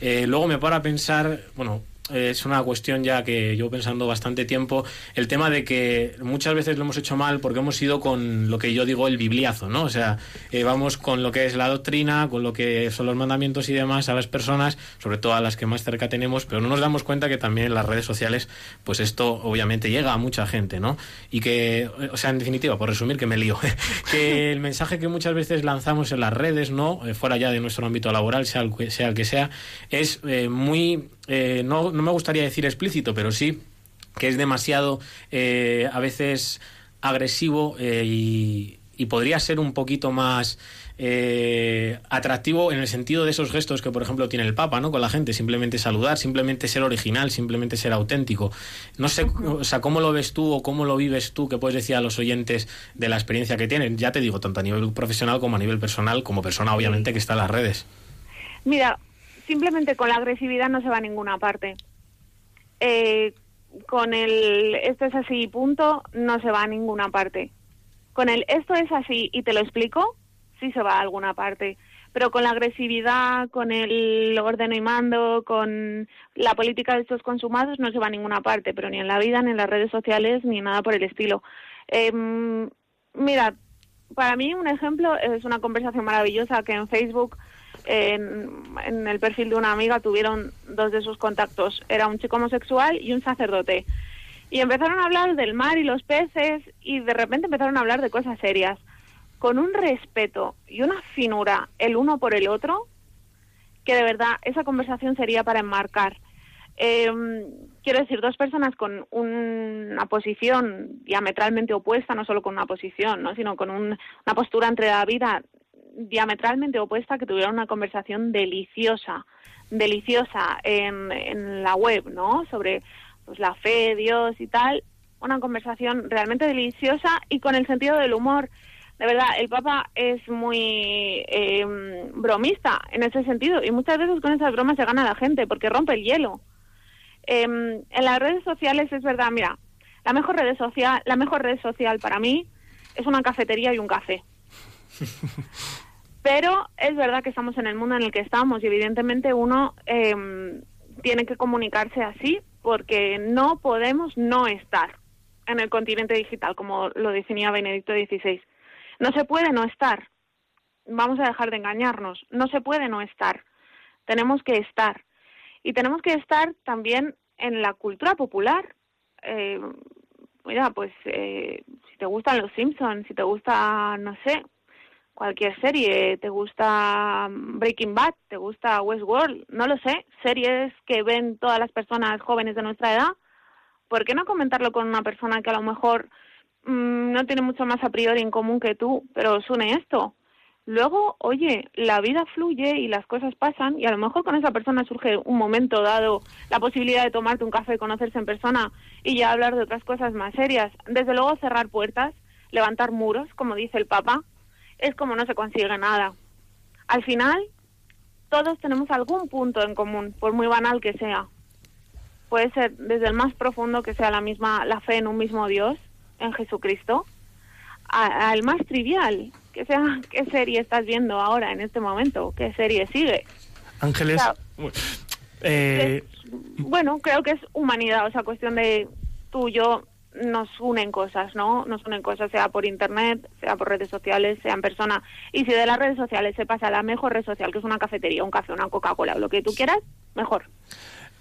[SPEAKER 6] eh, luego me paro a pensar, bueno, es una cuestión ya que llevo pensando bastante tiempo, el tema de que muchas veces lo hemos hecho mal porque hemos ido con lo que yo digo el bibliazo, ¿no? O sea, eh, vamos con lo que es la doctrina, con lo que son los mandamientos y demás a las personas, sobre todo a las que más cerca tenemos, pero no nos damos cuenta que también en las redes sociales, pues esto obviamente llega a mucha gente, ¿no? Y que, o sea, en definitiva, por resumir, que me lío, que el mensaje que muchas veces lanzamos en las redes, ¿no? Eh, fuera ya de nuestro ámbito laboral, sea el que sea, el que sea es eh, muy, eh, no, no me gustaría decir explícito, pero sí que es demasiado eh, a veces agresivo eh, y, y podría ser un poquito más eh, atractivo en el sentido de esos gestos que, por ejemplo, tiene el Papa, ¿no? Con la gente, simplemente saludar, simplemente ser original, simplemente ser auténtico. No sé, o sea, cómo lo ves tú o cómo lo vives tú, que puedes decir a los oyentes de la experiencia que tienen. Ya te digo, tanto a nivel profesional como a nivel personal, como persona, obviamente, que está en las redes.
[SPEAKER 9] Mira, simplemente con la agresividad no se va a ninguna parte. Eh, con el esto es así y punto, no se va a ninguna parte. Con el esto es así y te lo explico, sí se va a alguna parte. Pero con la agresividad, con el ordeno y mando, con la política de estos consumados no se va a ninguna parte, pero ni en la vida, ni en las redes sociales, ni nada por el estilo. Em, mira, para mí un ejemplo es una conversación maravillosa que en Facebook en, el perfil de una amiga tuvieron dos de sus contactos. Era un chico homosexual y un sacerdote. Y empezaron a hablar del mar y los peces y de repente empezaron a hablar de cosas serias. Con un respeto y una finura el uno por el otro, que de verdad esa conversación sería para enmarcar. Eh, quiero decir, dos personas con un- una posición diametralmente opuesta, no solo con una posición, ¿no? sino con un- una postura entre la vida diametralmente opuesta, que tuvieron una conversación deliciosa, deliciosa en, en la web, ¿no? Sobre pues, la fe, Dios y tal. Una conversación realmente deliciosa y con el sentido del humor. De verdad, el Papa es muy eh, bromista en ese sentido y muchas veces con esas bromas se gana la gente porque rompe el hielo. Em, en las redes sociales es verdad, mira, la mejor red social, la mejor red social para mí es una cafetería y un café. Pero es verdad que estamos en el mundo en el que estamos y evidentemente uno em, tiene que comunicarse así porque no podemos no estar en el continente digital, como lo definía Benedicto XVI. No se puede no estar. Vamos a dejar de engañarnos. No se puede no estar. Tenemos que estar. Y tenemos que estar también en la cultura popular. Eh, mira, pues eh, si te gustan los Simpsons, si te gusta, no sé, cualquier serie, te gusta Breaking Bad, te gusta Westworld, no lo sé, series que ven todas las personas jóvenes de nuestra edad, ¿por qué no comentarlo con una persona que a lo mejor mm, no tiene mucho más a priori en común que tú, pero os une esto. Luego, oye, la vida fluye y las cosas pasan y a lo mejor con esa persona surge un momento dado la posibilidad de tomarte un café, conocerse en persona y ya hablar de otras cosas más serias. Desde luego cerrar puertas, levantar muros, como dice el Papa, es como no se consigue nada. Al final, todos tenemos algún punto en común, por muy banal que sea. Puede ser desde el más profundo que sea la misma la fe en un mismo Dios, en Jesucristo, al más trivial, que sea qué serie estás viendo ahora en este momento, qué serie sigue.
[SPEAKER 2] Ángeles, eh,
[SPEAKER 9] Bueno, creo que es humanidad, o sea, cuestión de tú yo nos unen cosas, ¿no? Nos unen cosas, sea por internet, sea por redes sociales, sea en persona. Y si de las redes sociales se pasa a la mejor red social, que es una cafetería, un café, una Coca-Cola, lo que tú quieras, mejor.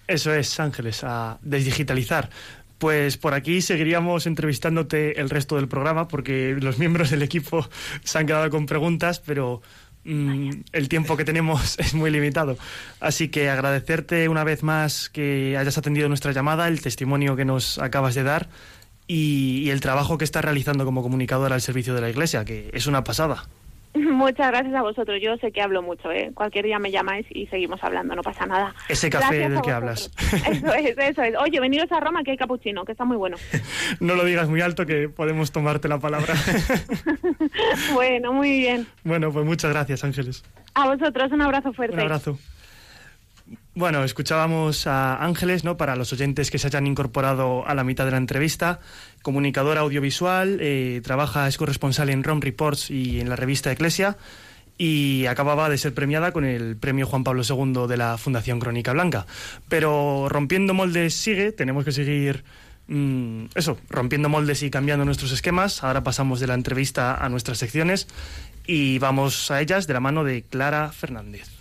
[SPEAKER 2] Eso es, Ángeles, a desdigitalizar. Pues por aquí seguiríamos entrevistándote el resto del programa porque los miembros del equipo se han quedado con preguntas, pero mm, el tiempo que tenemos es muy limitado. Así que agradecerte una vez más que hayas atendido nuestra llamada, el testimonio que nos acabas de dar y, y el trabajo que estás realizando como comunicadora al servicio de la Iglesia, que es una pasada.
[SPEAKER 9] Muchas gracias a vosotros. Yo sé que hablo mucho, ¿eh? Cualquier día me llamáis y seguimos hablando, no pasa nada.
[SPEAKER 2] Ese café
[SPEAKER 9] Gracias
[SPEAKER 2] del que hablas.
[SPEAKER 9] Eso es, eso es. Oye, veniros a Roma que hay capuchino, que está muy bueno.
[SPEAKER 2] No lo digas muy alto que podemos tomarte la palabra.
[SPEAKER 9] bueno, muy bien.
[SPEAKER 2] bueno, pues muchas gracias, Ángeles.
[SPEAKER 9] A vosotros un abrazo fuerte.
[SPEAKER 2] Un abrazo. Bueno, escuchábamos a Ángeles, ¿no? Para los oyentes que se hayan incorporado a la mitad de la entrevista, comunicadora audiovisual, eh, trabaja, es corresponsal en ROM Reports y en la revista Eclesia y acababa de ser premiada con el premio Juan Pablo II de la Fundación Crónica Blanca. Pero rompiendo moldes sigue, tenemos que seguir mm, eso, rompiendo moldes y cambiando nuestros esquemas. Ahora pasamos de la entrevista a nuestras secciones y vamos a ellas de la mano de Clara Fernández.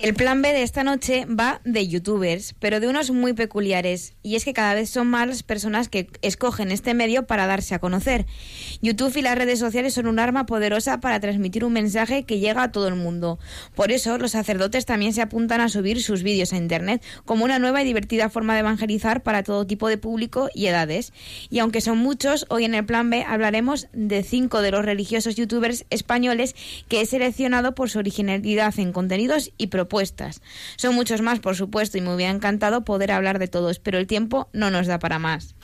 [SPEAKER 4] El plan B de esta noche va de youtubers, pero de unos muy peculiares. Y es que cada vez son más las personas que escogen este medio para darse a conocer. YouTube y las redes sociales son un arma poderosa para transmitir un mensaje que llega a todo el mundo. Por eso los sacerdotes también se apuntan a subir sus vídeos a Internet como una nueva y divertida forma de evangelizar para todo tipo de público y edades. Y aunque son muchos, hoy en el plan B hablaremos de cinco de los religiosos youtubers españoles que he seleccionado por su originalidad en contenidos y propuestas. Son muchos más, por supuesto, y me hubiera encantado poder hablar de todos, pero el tiempo no nos da para más.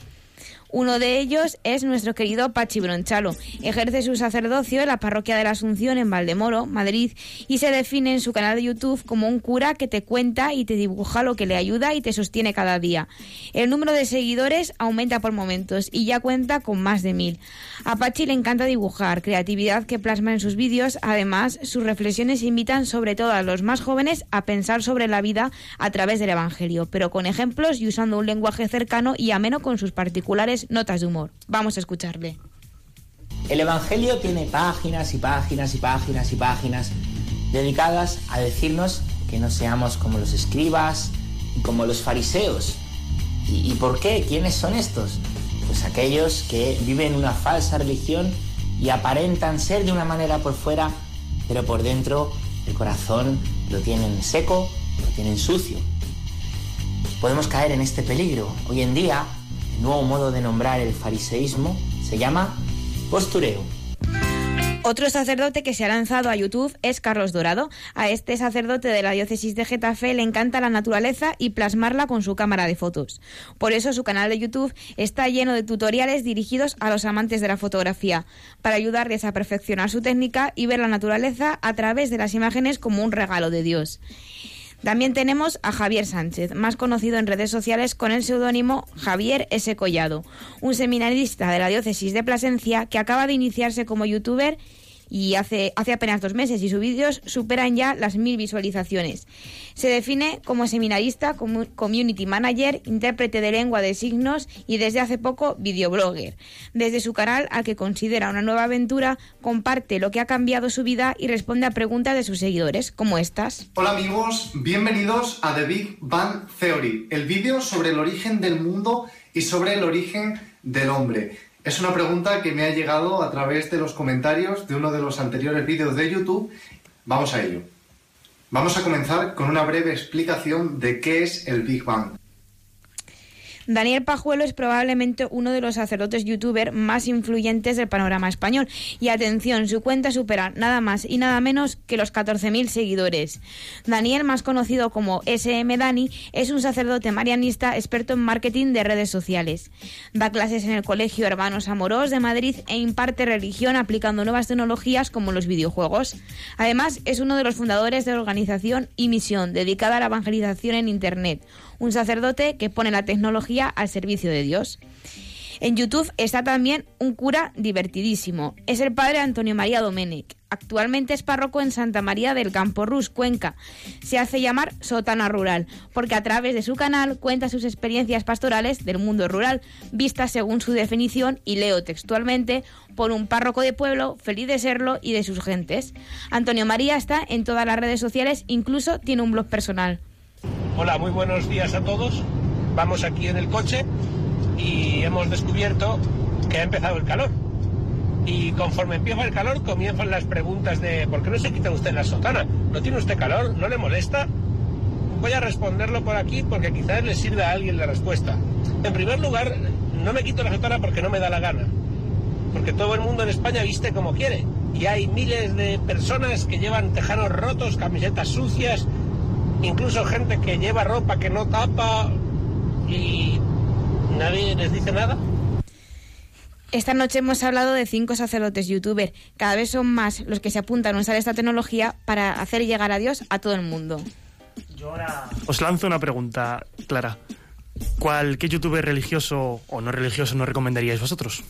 [SPEAKER 4] Uno de ellos es nuestro querido Pachi Bronchalo. Ejerce su sacerdocio en la parroquia de la Asunción en Valdemoro, Madrid, y se define en su canal de YouTube como un cura que te cuenta y te dibuja lo que le ayuda y te sostiene cada día. El número de seguidores aumenta por momentos y ya cuenta con más de mil. A Pachi le encanta dibujar, creatividad que plasma en sus vídeos. Además, sus reflexiones invitan sobre todo a los más jóvenes a pensar sobre la vida a través del Evangelio, pero con ejemplos y usando un lenguaje cercano y ameno con sus particulares notas de humor. Vamos a escucharle.
[SPEAKER 10] El Evangelio tiene páginas y páginas y páginas y páginas dedicadas a decirnos que no seamos como los escribas y como los fariseos. ¿Y, y por qué? ¿Quiénes son estos? Pues aquellos que viven una falsa religión y aparentan ser de una manera por fuera, pero por dentro el corazón lo tienen seco, lo tienen sucio. Podemos caer en este peligro. Hoy en día, nuevo modo de nombrar el fariseísmo se llama postureo.
[SPEAKER 4] Otro sacerdote que se ha lanzado a YouTube es Carlos Dorado. A este sacerdote de la diócesis de Getafe le encanta la naturaleza y plasmarla con su cámara de fotos. Por eso su canal de YouTube está lleno de tutoriales dirigidos a los amantes de la fotografía, para ayudarles a perfeccionar su técnica y ver la naturaleza a través de las imágenes como un regalo de Dios. También tenemos a Javier Sánchez, más conocido en redes sociales con el seudónimo Javier S. Collado, un seminarista de la diócesis de Plasencia que acaba de iniciarse como youtuber y hace, hace apenas dos meses y sus vídeos superan ya las mil visualizaciones. Se define como seminarista, como community manager, intérprete de lengua de signos y desde hace poco videoblogger. Desde su canal, al que considera una nueva aventura, comparte lo que ha cambiado su vida y responde a preguntas de sus seguidores, como estas.
[SPEAKER 11] Hola amigos, bienvenidos a The Big Bang Theory, el vídeo sobre el origen del mundo y sobre el origen del hombre. Es una pregunta que me ha llegado a través de los comentarios de uno de los anteriores vídeos de YouTube. Vamos a ello. Vamos a comenzar con una breve explicación de qué es el Big Bang.
[SPEAKER 4] Daniel Pajuelo es probablemente uno de los sacerdotes youtuber más influyentes del panorama español. Y atención, su cuenta supera nada más y nada menos que los 14.000 seguidores. Daniel, más conocido como SM Dani, es un sacerdote marianista experto en marketing de redes sociales. Da clases en el Colegio Hermanos Amorós de Madrid e imparte religión aplicando nuevas tecnologías como los videojuegos. Además, es uno de los fundadores de la organización y misión dedicada a la evangelización en Internet un sacerdote que pone la tecnología al servicio de Dios. En YouTube está también un cura divertidísimo. Es el padre Antonio María Domenech. Actualmente es párroco en Santa María del Campo Rus, Cuenca. Se hace llamar Sotana Rural, porque a través de su canal cuenta sus experiencias pastorales del mundo rural, vistas según su definición, y leo textualmente, por un párroco de pueblo, feliz de serlo y de sus gentes. Antonio María está en todas las redes sociales, incluso tiene un blog personal.
[SPEAKER 12] Hola, muy buenos días a todos. Vamos aquí en el coche y hemos descubierto que ha empezado el calor. Y conforme empieza el calor comienzan las preguntas de ¿por qué no se quita usted la sotana? ¿No tiene usted calor? ¿No le molesta? Voy a responderlo por aquí porque quizás le sirva a alguien la respuesta. En primer lugar, no me quito la sotana porque no me da la gana. Porque todo el mundo en España viste como quiere. Y hay miles de personas que llevan tejanos rotos, camisetas sucias, incluso gente que lleva ropa que no tapa y nadie les dice nada.
[SPEAKER 4] Esta noche hemos hablado de cinco sacerdotes youtuber. Cada vez son más los que se apuntan a usar esta tecnología para hacer llegar a Dios a todo el mundo.
[SPEAKER 2] Os lanzo una pregunta, Clara. ¿Cuál, qué youtuber religioso o no religioso nos recomendaríais vosotros?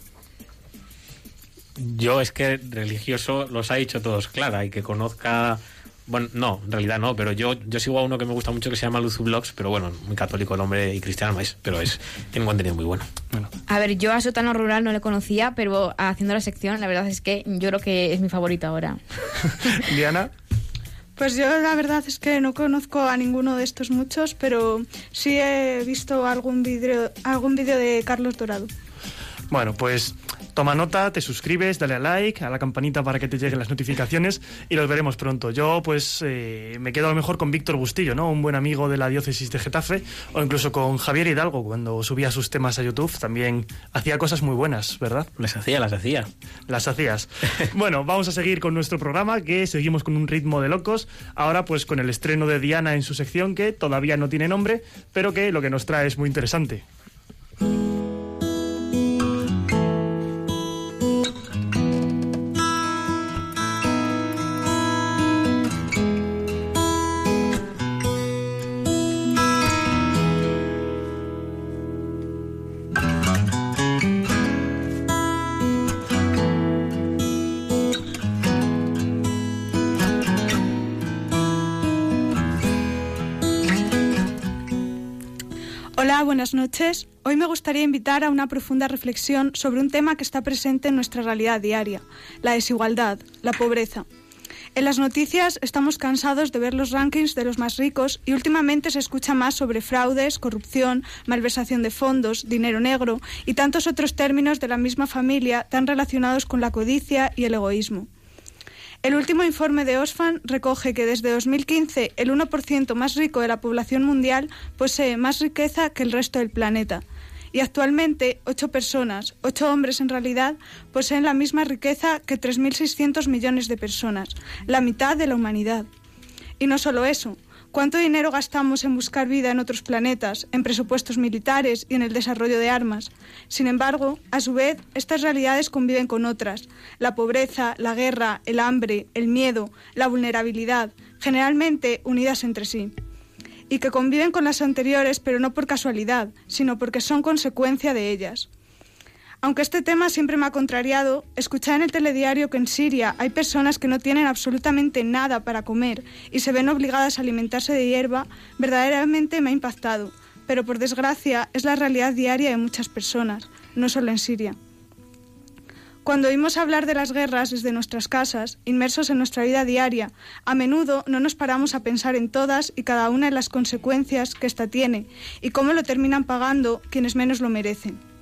[SPEAKER 6] Yo es que religioso los ha dicho todos Clara y que conozca bueno, no, en realidad no, pero yo, yo sigo a uno que me gusta mucho que se llama Luzu Blogs, pero bueno, muy católico el hombre y cristiano no es, pero es, tiene un contenido muy bueno.
[SPEAKER 4] A ver, yo a Sotano Rural no le conocía, pero haciendo la sección, la verdad es que yo creo que es mi favorito ahora.
[SPEAKER 2] Diana.
[SPEAKER 5] Pues yo la verdad es que no conozco a ninguno de estos muchos, pero sí he visto algún vídeo algún vídeo de Carlos Dorado.
[SPEAKER 2] Bueno, pues toma nota, te suscribes, dale a like, a la campanita para que te lleguen las notificaciones y los veremos pronto. Yo, pues, eh, me quedo a lo mejor con Víctor Bustillo, ¿no? Un buen amigo de la diócesis de Getafe, o incluso con Javier Hidalgo, cuando subía sus temas a YouTube, también hacía cosas muy buenas, ¿verdad?
[SPEAKER 6] Las hacía, las hacía.
[SPEAKER 2] Las hacías. bueno, vamos a seguir con nuestro programa, que seguimos con un ritmo de locos. Ahora, pues, con el estreno de Diana en su sección, que todavía no tiene nombre, pero que lo que nos trae es muy interesante.
[SPEAKER 5] Buenas noches. Hoy me gustaría invitar a una profunda reflexión sobre un tema que está presente en nuestra realidad diaria, la desigualdad, la pobreza. En las noticias estamos cansados de ver los rankings de los más ricos y últimamente se escucha más sobre fraudes, corrupción, malversación de fondos, dinero negro y tantos otros términos de la misma familia tan relacionados con la codicia y el egoísmo. El último informe de Oxfam recoge que desde 2015 el 1% más rico de la población mundial posee más riqueza que el resto del planeta. Y actualmente, ocho personas, ocho hombres en realidad, poseen la misma riqueza que 3.600 millones de personas, la mitad de la humanidad. Y no solo eso, ¿Cuánto dinero gastamos en buscar vida en otros planetas, en presupuestos militares y en el desarrollo de armas? Sin embargo, a su vez, estas realidades conviven con otras. La pobreza, la guerra, el hambre, el miedo, la vulnerabilidad, generalmente unidas entre sí. Y que conviven con las anteriores, pero no por casualidad, sino porque son consecuencia de ellas. Aunque este tema siempre me ha contrariado, escuchar en el telediario que en Siria hay personas que no tienen absolutamente nada para comer y se ven obligadas a alimentarse de hierba, verdaderamente me ha impactado. Pero por desgracia es la realidad diaria de muchas personas, no solo en Siria. Cuando oímos hablar de las guerras desde nuestras casas, inmersos en nuestra vida diaria, a menudo no nos paramos a pensar en todas y cada una de las consecuencias que ésta tiene y cómo lo terminan pagando quienes menos lo merecen.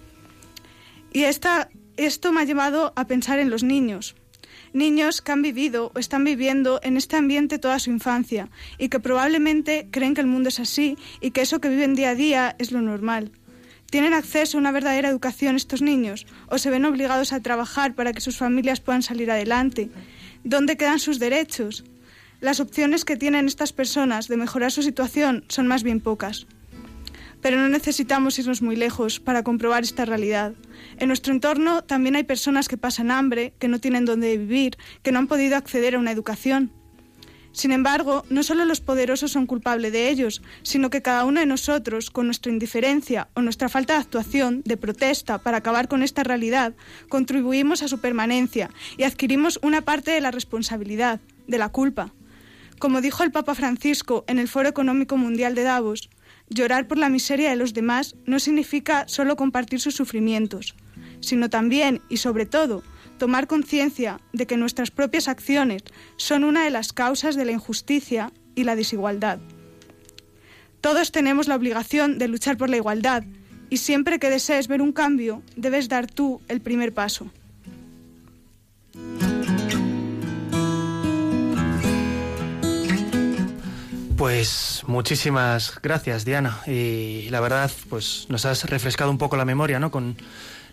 [SPEAKER 5] Y esta, esto me ha llevado a pensar en los niños. Niños que han vivido o están viviendo en este ambiente toda su infancia y que probablemente creen que el mundo es así y que eso que viven día a día es lo normal. ¿Tienen acceso a una verdadera educación estos niños o se ven obligados a trabajar para que sus familias puedan salir adelante? ¿Dónde quedan sus derechos? Las opciones que tienen estas personas de mejorar su situación son más bien pocas. Pero no necesitamos irnos muy lejos para comprobar esta realidad. En nuestro entorno también hay personas que pasan hambre, que no tienen dónde vivir, que no han podido acceder a una educación. Sin embargo, no solo los poderosos son culpables de ellos, sino que cada uno de nosotros, con nuestra indiferencia o nuestra falta de actuación, de protesta para acabar con esta realidad, contribuimos a su permanencia y adquirimos una parte de la responsabilidad, de la culpa. Como dijo el Papa Francisco en el Foro Económico Mundial de Davos, llorar por la miseria de los demás no significa solo compartir sus sufrimientos, sino también y sobre todo tomar conciencia de que nuestras propias acciones son una de las causas de la injusticia y la desigualdad. Todos tenemos la obligación de luchar por la igualdad y siempre que desees ver un cambio, debes dar tú el primer paso.
[SPEAKER 2] Pues muchísimas gracias, Diana. Y la verdad, pues nos has refrescado un poco la memoria, ¿no? Con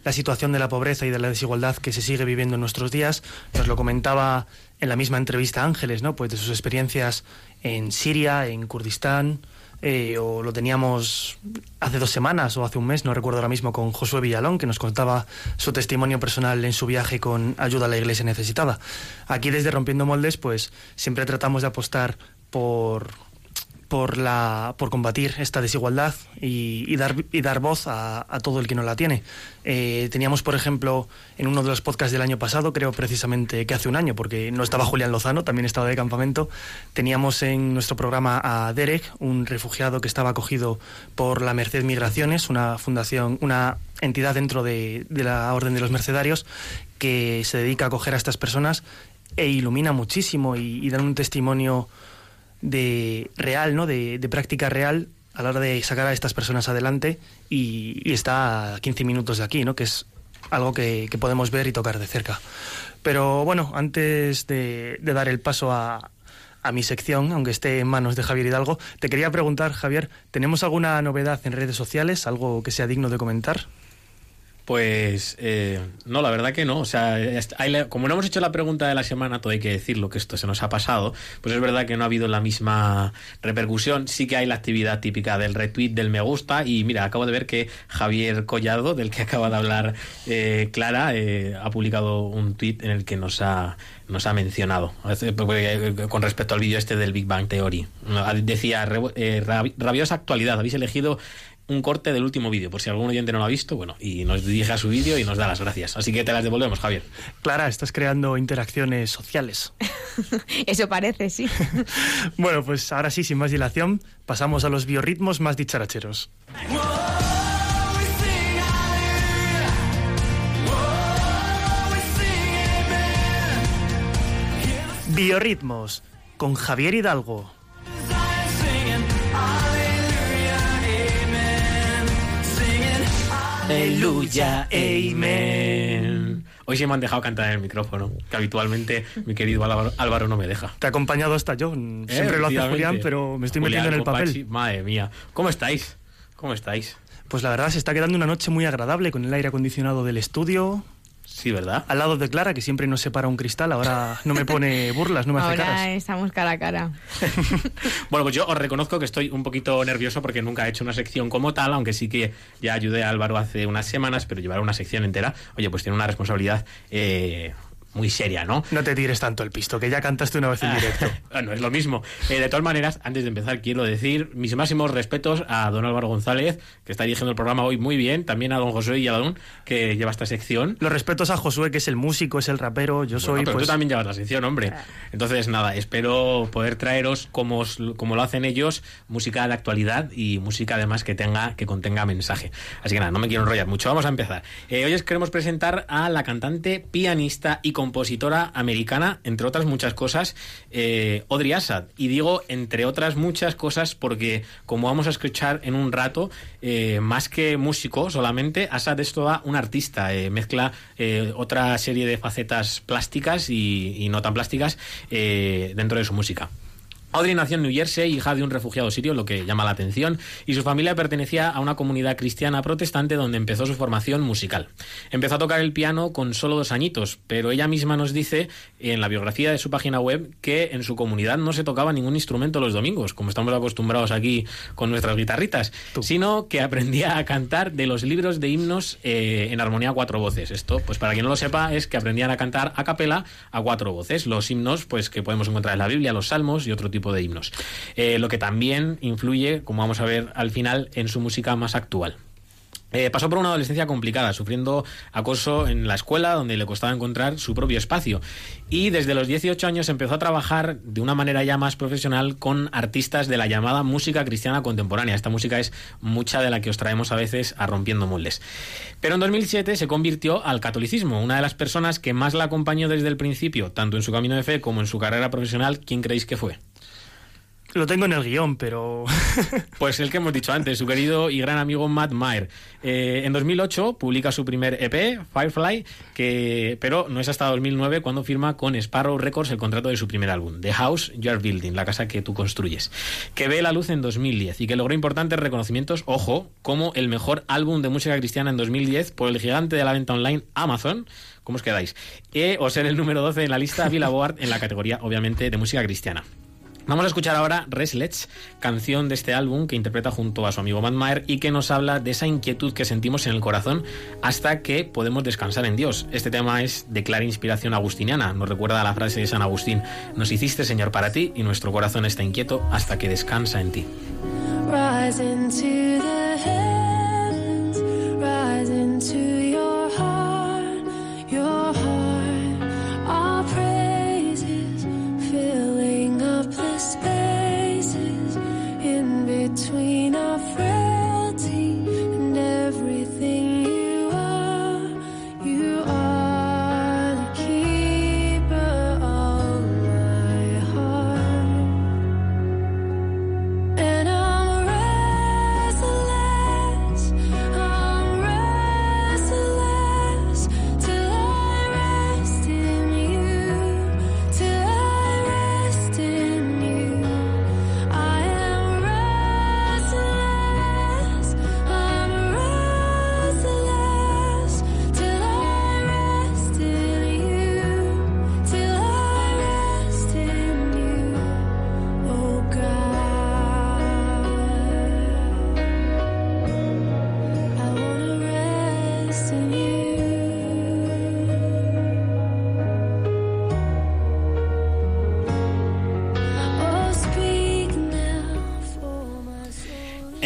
[SPEAKER 2] la situación de la pobreza y de la desigualdad que se sigue viviendo en nuestros días. Nos lo comentaba en la misma entrevista Ángeles, ¿no? Pues de sus experiencias en Siria, en Kurdistán, eh, o lo teníamos hace dos semanas o hace un mes, no recuerdo ahora mismo, con Josué Villalón, que nos contaba su testimonio personal en su viaje con ayuda a la iglesia necesitada. Aquí desde Rompiendo Moldes, pues siempre tratamos de apostar por por la por combatir esta desigualdad y, dar y dar voz a, todo el que no la tiene. Eh, teníamos por ejemplo en uno de los podcasts del año pasado creo precisamente que hace un año porque no estaba Julián Lozano también estaba de campamento teníamos en nuestro programa a Derek un refugiado que estaba acogido por la Merced Migraciones una fundación una entidad dentro de, la orden de los mercedarios que se dedica a acoger a estas personas e ilumina muchísimo y dan un testimonio de real, ¿no? De, práctica real a la hora de sacar a estas personas adelante y, está a 15 minutos de aquí, ¿no? Que es algo que, podemos ver y tocar de cerca. Pero bueno, antes de, dar el paso a mi sección, aunque esté en manos de Javier Hidalgo, te quería preguntar, Javier, ¿tenemos alguna novedad en redes sociales, algo que sea digno de comentar?
[SPEAKER 6] Pues eh, no, la verdad que no. O sea, como no hemos hecho la pregunta de la semana, todo hay que decirlo que esto se nos ha pasado, pues es verdad que no ha habido la misma repercusión. Sí que hay la actividad típica del retweet, del me gusta, y mira, acabo de ver que Javier Collado, del que acaba de hablar eh, Clara, eh, ha publicado un tweet en el que nos ha nos ha mencionado con respecto al vídeo este del Big Bang Theory. Decía, rabiosa actualidad, habéis elegido un corte del último vídeo, por si algún oyente no lo ha visto, bueno, y nos dirige a su vídeo y nos da las gracias. Así que te las devolvemos, Javier.
[SPEAKER 2] Clara, estás creando interacciones sociales.
[SPEAKER 4] Eso parece, sí.
[SPEAKER 2] bueno, pues ahora sí, sin más dilación, pasamos a los biorritmos más dicharacheros. Biorritmos con Javier Hidalgo.
[SPEAKER 6] Aleluya, amen. Hoy sí me han dejado cantar en el micrófono, que habitualmente mi querido Álvaro, Álvaro no me deja.
[SPEAKER 2] Te ha acompañado hasta yo. Siempre eh, lo hace Julián, pero me estoy
[SPEAKER 6] Julián,
[SPEAKER 2] metiendo en el papel.
[SPEAKER 6] Pachi, madre mía. ¿Cómo estáis? ¿Cómo estáis?
[SPEAKER 2] Pues la verdad se está quedando una noche muy agradable con el aire acondicionado del estudio.
[SPEAKER 6] Sí, ¿verdad?
[SPEAKER 2] Al lado de Clara, que siempre nos separa un cristal, ahora no me pone burlas, no me hace
[SPEAKER 4] Ahora
[SPEAKER 2] caras.
[SPEAKER 4] estamos cara a cara.
[SPEAKER 6] bueno, pues yo os reconozco que estoy un poquito nervioso porque nunca he hecho una sección como tal, aunque sí que ya ayudé a Álvaro hace unas semanas, pero llevar una sección entera, oye, pues tiene una responsabilidad... Eh, muy seria, ¿no?
[SPEAKER 2] No te tires tanto el pisto, que ya cantaste una vez en directo.
[SPEAKER 6] bueno, es lo mismo. Eh, de todas maneras, antes de empezar, quiero decir mis máximos respetos a don Álvaro González, que está dirigiendo el programa hoy muy bien, también a don Josué y a don, que lleva esta sección.
[SPEAKER 2] Los respetos a Josué, que es el músico, es el rapero, yo soy...
[SPEAKER 6] Bueno, pero
[SPEAKER 2] pues,
[SPEAKER 6] tú también llevas la sección, hombre. Entonces, nada, espero poder traeros, como, os- como lo hacen ellos, música de actualidad y música además que tenga que contenga mensaje. Así que nada, no me quiero enrollar mucho, vamos a empezar. Eh, hoy os queremos presentar a la cantante, pianista y compositora americana, entre otras muchas cosas, eh, Audrey Assad. Y digo entre otras muchas cosas porque, como vamos a escuchar en un rato, eh, más que músico solamente, Assad es toda un artista, eh, mezcla eh, otra serie de facetas plásticas y, y no tan plásticas eh, dentro de su música. Audrey nació en New Jersey, hija de un refugiado sirio, lo que llama la atención, y su familia pertenecía a una comunidad cristiana protestante donde empezó su formación musical. Empezó a tocar el piano con solo dos añitos, pero ella misma nos dice en la biografía de su página web que en su comunidad no se tocaba ningún instrumento los domingos, como estamos acostumbrados aquí con nuestras guitarritas, sino que aprendía a cantar de los libros de himnos eh, en armonía a cuatro voces. Esto, pues para quien no lo sepa, es que aprendían a cantar a capela a cuatro voces. Los himnos, pues que podemos encontrar en la Biblia, los salmos y otro tipo de himnos. Eh, lo que también influye, como vamos a ver al final, en su música más actual. Eh, pasó por una adolescencia complicada, sufriendo acoso en la escuela, donde le costaba encontrar su propio espacio. Y desde los 18 años empezó a trabajar de una manera ya más profesional con artistas de la llamada música cristiana contemporánea. Esta música es mucha de la que os traemos a veces a Rompiendo Moldes. Pero en 2007 se convirtió al catolicismo. Una de las personas que más la acompañó desde el principio, tanto en su camino de fe como en su carrera profesional, ¿quién creéis que fue?
[SPEAKER 2] Lo tengo en el guion, pero...
[SPEAKER 6] Pues el que hemos dicho antes, su querido y gran amigo Matt Meyer. Eh, en 2008 publica su primer EP, Firefly, que, pero no es hasta 2009 cuando firma con Sparrow Records el contrato de su primer álbum, The House You Are Building, la casa que tú construyes, que ve la luz en 2010 y que logró importantes reconocimientos, ojo, como el mejor álbum de música cristiana en 2010 por el gigante de la venta online Amazon. ¿Cómo os quedáis? E, o ser el número 12 en la lista Billboard en la categoría, obviamente, de música cristiana. Vamos a escuchar ahora Restless, canción de este álbum que interpreta junto a su amigo Matt Maher y que nos habla de esa inquietud que sentimos en el corazón hasta que podemos descansar en Dios. Este tema es de clara inspiración agustiniana, nos recuerda a la frase de San Agustín, nos hiciste Señor para ti y nuestro corazón está inquieto hasta que descansa en ti.
[SPEAKER 13] Rise into your heart, between our frailty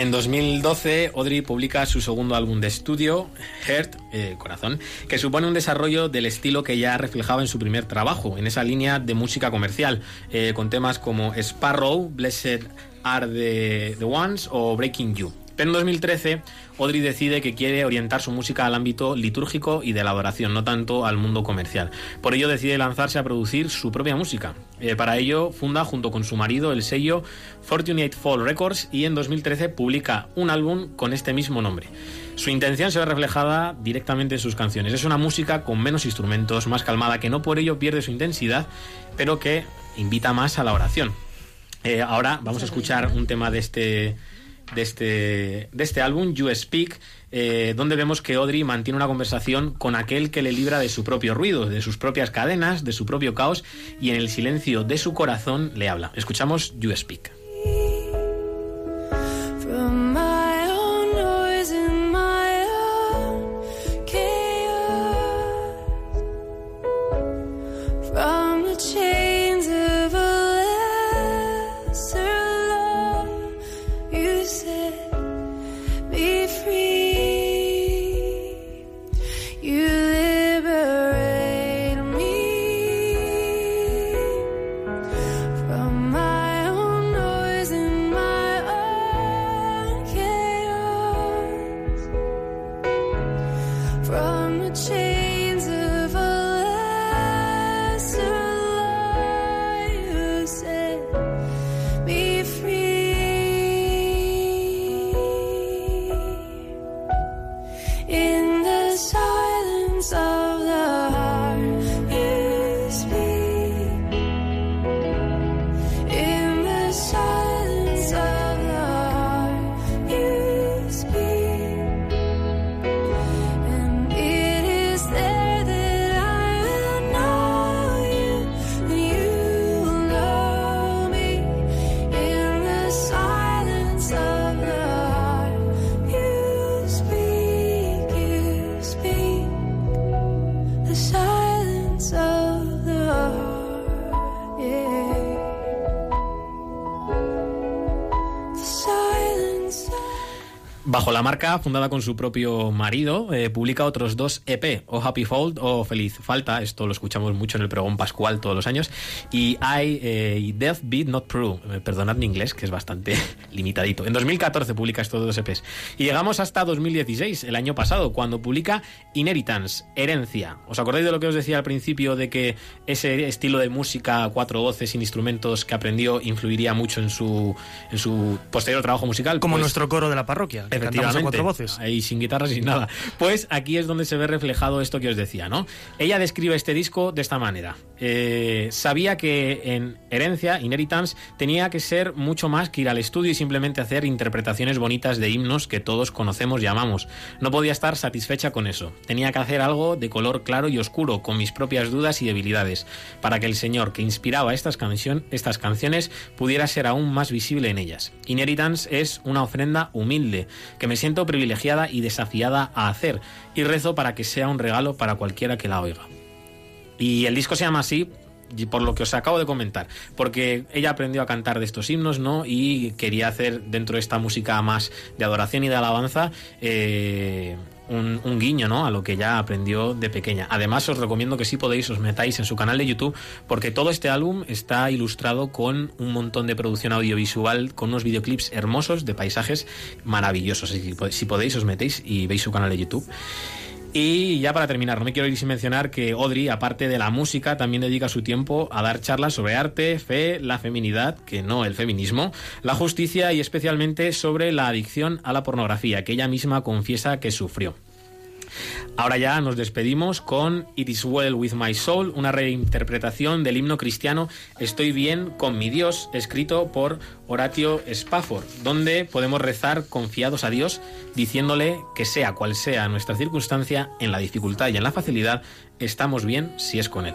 [SPEAKER 6] En 2012, Audrey publica su segundo álbum de estudio, Heart, eh, Corazón, que supone un desarrollo del estilo que ya reflejaba en su primer trabajo, en esa línea de música comercial, eh, con temas como Sparrow, Blessed Are the, the Ones o Breaking You. Pero en 2013, Audrey decide que quiere orientar su música al ámbito litúrgico y de la adoración, no tanto al mundo comercial. Por ello decide lanzarse a producir su propia música. Eh, para ello funda junto con su marido el sello Fortunate Fall Records y en 2013 publica un álbum con este mismo nombre. Su intención se ve reflejada directamente en sus canciones. Es una música con menos instrumentos, más calmada, que no por ello pierde su intensidad, pero que invita más a la oración. Eh, ahora vamos a escuchar un tema de este, de este, de este álbum, You Speak, eh, donde vemos que Audrey mantiene una conversación con aquel que le libra de su propio ruido, de sus propias cadenas, de su propio caos, y en el silencio de su corazón le habla. Escuchamos You Speak. La marca, fundada con su propio marido, eh, publica otros dos EP, o Happy Fold o Feliz Falta. Esto lo escuchamos mucho en el pregón pascual todos los años. Y I, eh, y Death Beat Not True. Eh, perdonad mi inglés, que es bastante limitadito. En 2014 publica estos dos EPs. Y llegamos hasta 2016, el año pasado, cuando publica Inheritance, Herencia. ¿Os acordáis de lo que os decía al principio de que ese estilo de música cuatro voces sin instrumentos que aprendió influiría mucho en su, en su posterior trabajo musical?
[SPEAKER 2] Como
[SPEAKER 6] Pues-
[SPEAKER 2] nuestro coro de la parroquia, que a cuatro voces.
[SPEAKER 6] ahí sin guitarra, sin nada. Pues aquí es donde se ve reflejado esto que os decía, ¿no? Ella describe este disco de esta manera. Eh, sabía que en Herencia, Inheritance, tenía que ser mucho más que ir al estudio y simplemente hacer interpretaciones bonitas de himnos que todos conocemos y amamos. No podía estar satisfecha con eso. Tenía que hacer algo de color claro y oscuro, con mis propias dudas y debilidades, para que el Señor que inspiraba estas, canción- estas canciones pudiera ser aún más visible en ellas. Inheritance es una ofrenda humilde, que me siento privilegiada y desafiada a hacer, y rezo para que sea un regalo para cualquiera que la oiga. Y el disco se llama así por lo que os acabo de comentar, porque ella aprendió a cantar de estos himnos, ¿no? Y quería hacer dentro de esta música más de adoración y de alabanza eh, un, un guiño, ¿no? A lo que ya aprendió de pequeña. Además, os recomiendo que si podéis os metáis en su canal de YouTube, porque todo este álbum está ilustrado con un montón de producción audiovisual, con unos videoclips hermosos de paisajes maravillosos. Así que, si podéis os metéis y veis su canal de YouTube. Y ya para terminar, no me quiero ir sin mencionar que Audrey, aparte de la música, también dedica su tiempo a dar charlas sobre arte, fe, la feminidad, que no el feminismo, la justicia y especialmente sobre la adicción a la pornografía, que ella misma confiesa que sufrió. Ahora ya nos despedimos con It Is Well With My Soul, una reinterpretación del himno cristiano Estoy bien con mi Dios, escrito por Horatio Spafford, donde podemos rezar confiados a Dios, diciéndole que sea cual sea nuestra circunstancia, en la dificultad y en la facilidad, estamos bien si es con Él.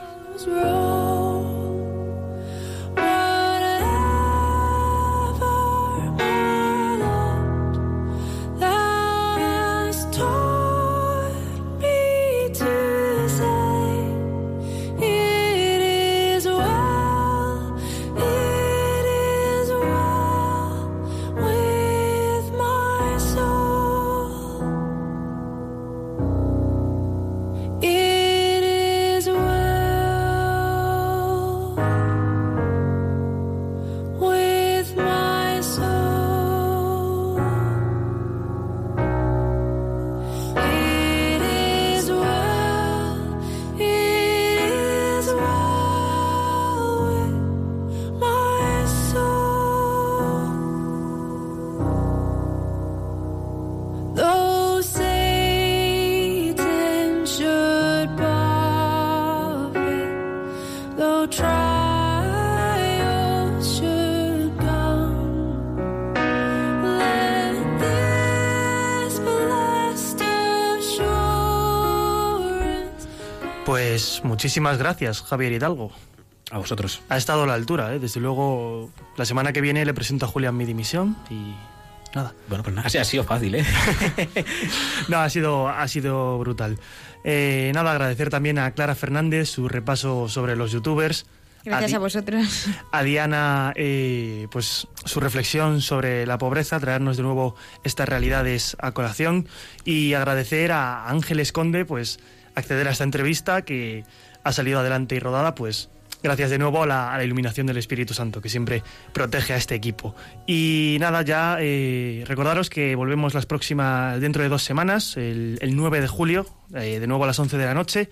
[SPEAKER 2] Muchísimas gracias, Javier Hidalgo.
[SPEAKER 6] A vosotros.
[SPEAKER 2] Ha estado a la altura, ¿eh? Desde luego, la semana que viene le presento a Julián mi dimisión y nada.
[SPEAKER 6] Bueno, pues nada, ha sido fácil, ¿eh?
[SPEAKER 2] no, ha sido, ha sido brutal. Eh, nada, agradecer también a Clara Fernández su repaso sobre los youtubers.
[SPEAKER 4] Gracias a vosotros.
[SPEAKER 2] a Diana eh, pues su reflexión sobre la pobreza, traernos de nuevo estas realidades a colación y agradecer a Ángeles Conde pues acceder a esta entrevista que ha salido adelante y rodada pues gracias de nuevo a la, iluminación del Espíritu Santo que siempre protege a este equipo. Y nada, ya eh, recordaros que volvemos las próximas, dentro de dos semanas, el, el 9 de julio, eh, de nuevo a las 11 de la noche,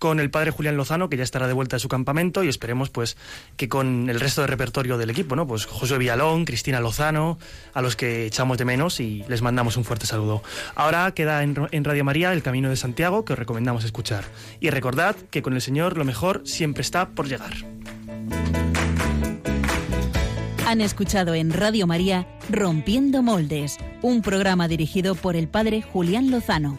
[SPEAKER 2] con el padre Julián Lozano, que ya estará de vuelta a su campamento, y esperemos pues que con el resto del repertorio del equipo, ¿no? Pues Josué Villalón, Cristina Lozano, a los que echamos de menos y les mandamos un fuerte saludo. Ahora queda en, en Radio María El Camino de Santiago, que os recomendamos escuchar. Y recordad que con el Señor lo mejor siempre está por llegar.
[SPEAKER 1] Han escuchado en Radio María Rompiendo Moldes, un programa dirigido por el padre Julián Lozano.